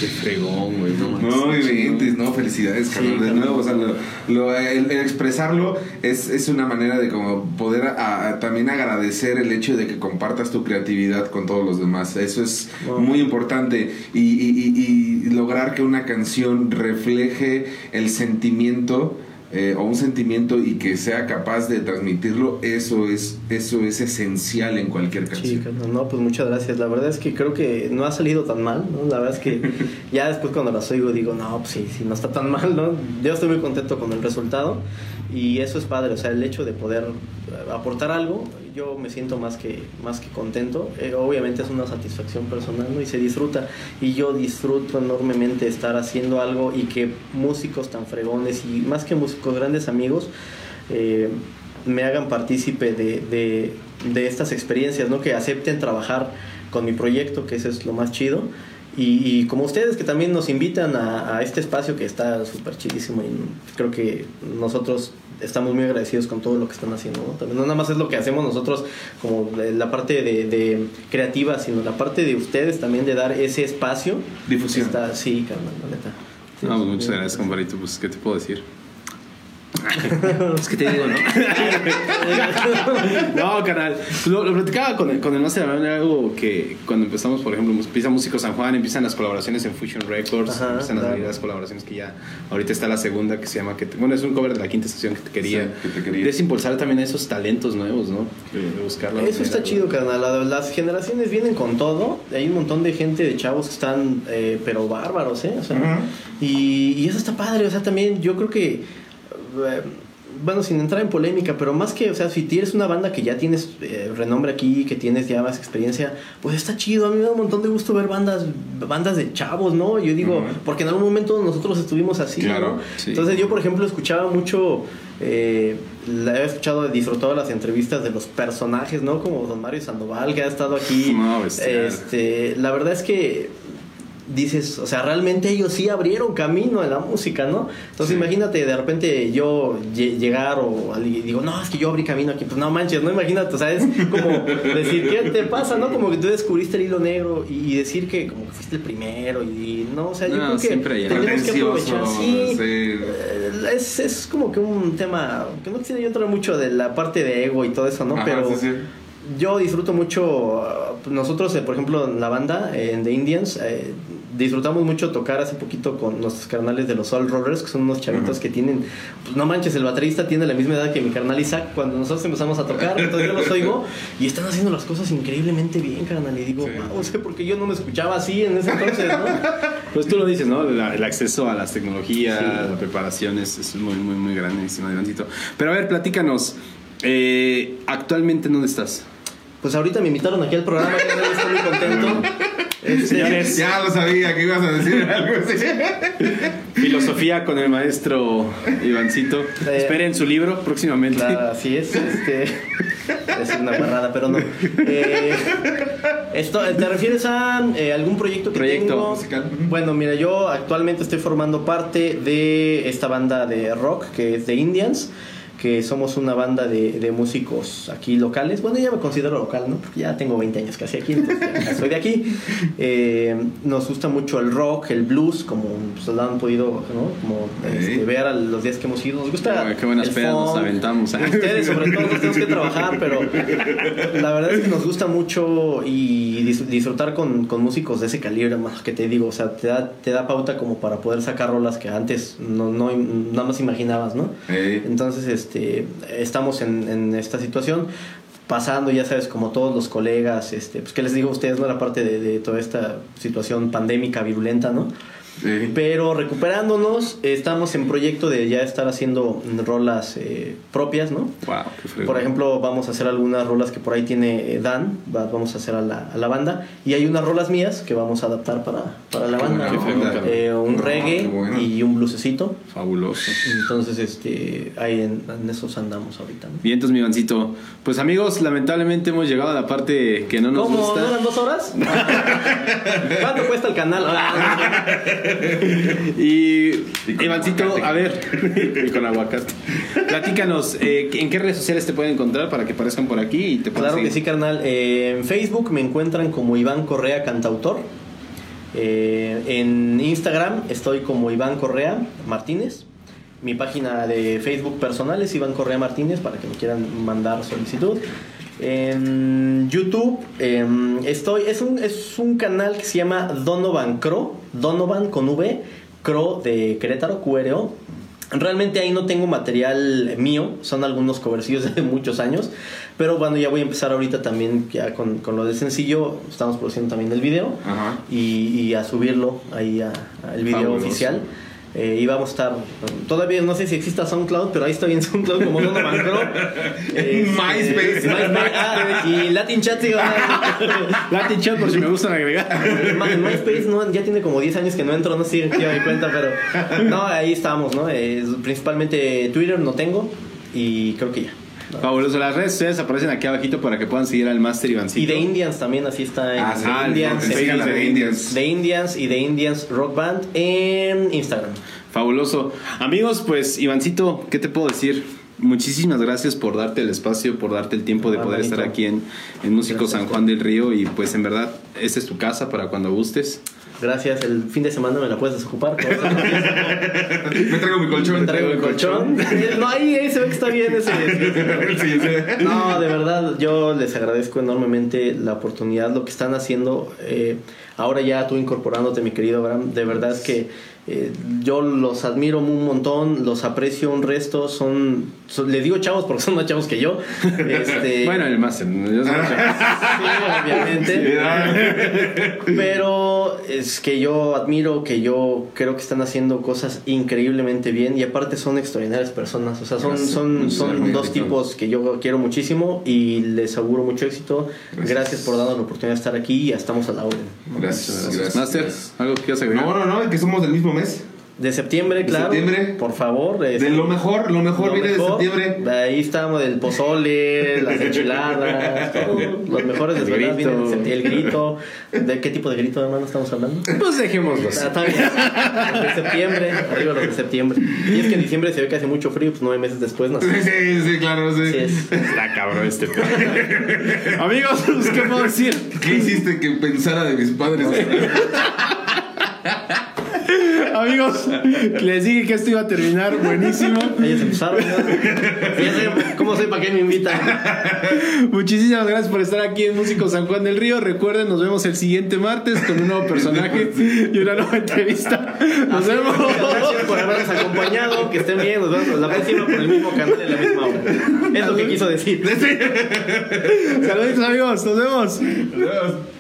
Qué fregón, güey. No. No, inventes, no, felicidades, Sí, carnal. de nuevo, o sea, lo- lo- el, el expresarlo es, es una manera de como poder a- a- también agradecer el hecho de que compartas tu creatividad con todos los demás. Eso es Wow. muy importante. Y, y- y- y lograr que una canción refleje el sentimiento. Eh, o un sentimiento y que sea capaz de transmitirlo, eso es, eso es esencial en cualquier Sí, canción. carnal, no, pues muchas gracias. La verdad es que creo que no ha salido tan mal, ¿no? La verdad es que [laughs] ya después cuando las oigo digo, no, pues sí, sí, no está tan mal, ¿no? Yo estoy muy contento con el resultado y eso es padre, o sea, el hecho de poder eh, aportar algo, yo me siento más que, más que contento. Eh, obviamente es una satisfacción personal, ¿no? Y se disfruta. Y yo disfruto enormemente estar haciendo algo y que músicos tan fregones y más que músicos, grandes amigos, eh, me hagan partícipe de, de, de estas experiencias, ¿no? Que acepten trabajar con mi proyecto, que eso es lo más chido. Y, y como ustedes que también nos invitan a, a este espacio que está súper chidísimo y creo que nosotros estamos muy agradecidos con todo lo que están haciendo, ¿no? También no nada más es lo que hacemos nosotros como la parte de, de creativa, sino la parte de ustedes también de dar ese espacio. Difusión. Está, sí, carnal, la neta. Sí, No, pues sí, muchas gracias, compadrito. Pues, ¿qué te puedo decir? [laughs] es que te digo, ¿no? [laughs] no, carnal. Pues Lo, lo platicaba con el, con el Master Abraham, era algo que cuando empezamos, por ejemplo, empieza Músico San Juan, empiezan las colaboraciones en Fusion Records, Ajá, empiezan a claro. salir las colaboraciones que ya. Ahorita está la segunda que se llama. Que te- bueno, es un cover de la quinta estación que te quería. Sí, que te quería. Desimpulsar también a esos talentos nuevos, ¿no? De, buscar la Eso manera, está chido, carnal. La- Las generaciones vienen con todo. Hay un montón de gente, de chavos que están, eh, pero bárbaros, ¿eh? O sea, Ujú. y, y eso está padre. O sea, también yo creo que. Eh, bueno, sin entrar en polémica, pero más que, o sea, si tienes una banda que ya tienes eh, renombre aquí, que tienes ya más experiencia, pues está chido. A mí me da un montón de gusto ver bandas, bandas de chavos, ¿no? Yo digo, porque en algún momento nosotros estuvimos así, Claro, ¿no? sí. Entonces yo, por ejemplo, escuchaba mucho, eh, la he escuchado, disfrutado las entrevistas de los personajes, ¿no? Como Don Mario Sandoval, que ha estado aquí. No, este, la verdad es que dices, o sea, realmente ellos sí abrieron camino en la música, ¿no? Entonces Sí. imagínate de repente yo lle- llegar o alguien digo, no, es que yo abrí camino aquí, pues no manches, no imagínate, o sea, es como [laughs] decir, ¿qué te pasa, no? Como que tú descubriste el hilo negro y, decir que como que fuiste el primero y no, o sea, yo No, creo que tenemos que aprovechar, sí, sí. eh, es, es como que un tema que no quisiera yo entrar mucho de la parte de ego y todo eso, ¿no? Ajá, Pero sí. Yo disfruto mucho, uh, nosotros, eh, por ejemplo, en la banda, eh, en The Indians, eh, disfrutamos mucho tocar hace poquito con nuestros carnales de los Soul Rollers, que son unos chavitos que tienen, pues no manches, el baterista tiene la misma edad que mi carnal Isaac cuando nosotros empezamos a tocar, entonces yo los oigo y están haciendo las cosas increíblemente bien, carnal, y digo, Sí. wow, sé porque yo no me escuchaba así en ese entonces, ¿no? [laughs] Pues tú lo dices, ¿no? La- el acceso a las tecnologías, Sí. la preparación es, es muy, muy, muy grandísimo, Ivancito. Pero a ver, platícanos. eh, ¿Actualmente en dónde estás? Pues ahorita me invitaron aquí al programa, que estoy muy contento. [laughs] Este, Señores. Ya lo sabía que ibas a decir algo así. [laughs] Filosofía con el maestro Ivancito. Eh, Esperen su libro próximamente. Claro, así es. Este, es una barrada, pero no. Eh, esto, ¿Te refieres a eh, algún proyecto que Proyecto tengo? musical. Bueno, mira, yo actualmente estoy formando parte de esta banda de rock que es The Indians que somos una banda de, de músicos aquí locales. Bueno, ya me considero local, ¿no? Porque ya tengo 20 años casi aquí, entonces ya soy de aquí. [laughs] Eh, nos gusta mucho el rock, el blues, como pues, lo han podido ¿no? como, este, ver a los días que hemos ido. Nos gusta. Qué buenas el pedas nos aventamos, ¿eh? Ustedes, sobre todo, nos tenemos que trabajar, pero la verdad es que nos gusta mucho y dis- disfrutar con, con músicos de ese calibre, más que te digo, o sea, te da, te da pauta como para poder sacar rolas que antes no, no nada más imaginabas, ¿no? Entonces, este, estamos en, esta situación pasando, ya sabes, como todos los colegas, este, pues que les digo a ustedes, ¿no? La parte de toda esta situación pandémica virulenta, ¿no? Pero recuperándonos, estamos en proyecto de ya estar haciendo rolas eh, propias, ¿no? Wow, qué. Por ejemplo, vamos a hacer algunas rolas que por ahí tiene eh, Dan, va- vamos a hacer a la, a la banda, y hay unas rolas mías que vamos a adaptar para, para la banda. Eh, un No, reggae bueno. y un bluesecito. Fabuloso. Entonces, este, ahí en, en esos andamos ahorita. ¿no? Bien, entonces, mi Ivancito. Pues amigos, lamentablemente hemos llegado a la parte que no nos ¿Cómo? gusta. ¿No eran dos horas? [laughs] ¿Cuánto cuesta el canal? [laughs] Y, Y con Ivancito, aguacate. a ver, [laughs] y con aguacate. Platícanos, eh, ¿en qué redes sociales te pueden encontrar para que aparezcan por aquí y te puedan Claro que seguir? sí, carnal. Eh, en Facebook me encuentran como Iván Correa Cantautor. Eh, en Instagram estoy como Iván Correa Martínez. Mi página de Facebook personal es Iván Correa Martínez para que me quieran mandar solicitud. En YouTube em, estoy, es un, es un canal que se llama Donovan Cro, Donovan con V, Cro de Querétaro, QRO. Realmente ahí no tengo material mío, son algunos covercillos [laughs] de muchos años, pero bueno, ya voy a empezar ahorita también ya con, con lo de sencillo, estamos produciendo también el video y, y a subirlo ahí a- al video Fabuloso. oficial. Eh, y vamos a estar, todavía no sé si exista SoundCloud, pero ahí estoy en SoundCloud como Donovan Cro. [laughs] Este, MySpace. MySpace, ah, y Latin Chat, sí, ah, [laughs] Latin Chat por si me gustan agregar. en en MySpace no, ya tiene como 10 años que no entro, no sé si mi cuenta, pero no, ahí estamos, ¿no? Eh, principalmente Twitter no tengo y creo que ya. Fabuloso. Las redes sociales aparecen aquí abajito para que puedan seguir al Master Ivancito. Y de Indians también, así está en Ah, The Indians, en en- de Indians. The Indians y The Indians Rock Band en Instagram. Fabuloso. Amigos, pues Ivancito, ¿qué te puedo decir? Muchísimas gracias por darte el espacio, por darte el tiempo de Ah, poder bonito. estar aquí en, en Músico Gracias. San Juan del Río y pues en verdad, esta es tu casa para cuando gustes. Gracias, el fin de semana me la puedes desocupar. [laughs] Me traigo mi colchón. Me traigo el colchón. [laughs] No, ahí, ahí se ve que está bien ese. [laughs] Sí, sí. No, de verdad, yo les agradezco enormemente la oportunidad, lo que están haciendo. eh, ahora ya tú incorporándote, mi querido Abraham, de verdad que eh, yo los admiro un montón, los aprecio un resto. Son, son- les digo chavos porque son más chavos que yo. [laughs] Este, Bueno, el Master. yo soy- Sí, obviamente. Pero es que yo admiro, que yo creo que están haciendo cosas increíblemente bien y aparte son extraordinarias personas. O sea, son, Gracias. son, son dos tipos que yo quiero muchísimo y les auguro mucho éxito. Gracias, por darnos la oportunidad de estar aquí y estamos a la orden. Gracias, gracias. Master, gracias. ¿algo que quieras agregar? No, no, no, que somos del mismo mes. De septiembre, ¿De claro. septiembre? Por favor. es- De lo mejor, lo mejor lo viene mejor. de septiembre. Ahí estamos del pozole, las [laughs] enchiladas, todo. Los mejores El grito. vienen de septiembre. El grito. ¿De qué tipo de grito, hermano, estamos hablando? Pues dejémoslos. Ah, está bien. Los de septiembre, arriba los de septiembre. Y es que en diciembre se ve que hace mucho frío, pues nueve meses después, no Sí, sé. sí, sí, claro, sí. Sí es. Está cabrón este. [laughs] Amigos, ¿qué puedo decir? ¿Qué hiciste que pensara de mis padres? [laughs] Amigos, les dije que esto iba a terminar buenísimo. Ellos empezaron. ¿no? Ya sé cómo sé para qué me invitan. Muchísimas gracias por estar aquí en Músico San Juan del Río. Recuerden, nos vemos el siguiente martes con un nuevo personaje y una nueva entrevista. Nos vemos. Gracias por habernos acompañado. Que estén bien. Nos vemos la próxima por el mismo canal en la misma hora. Es lo que quiso decir. [laughs] Saluditos amigos, nos vemos. Adiós.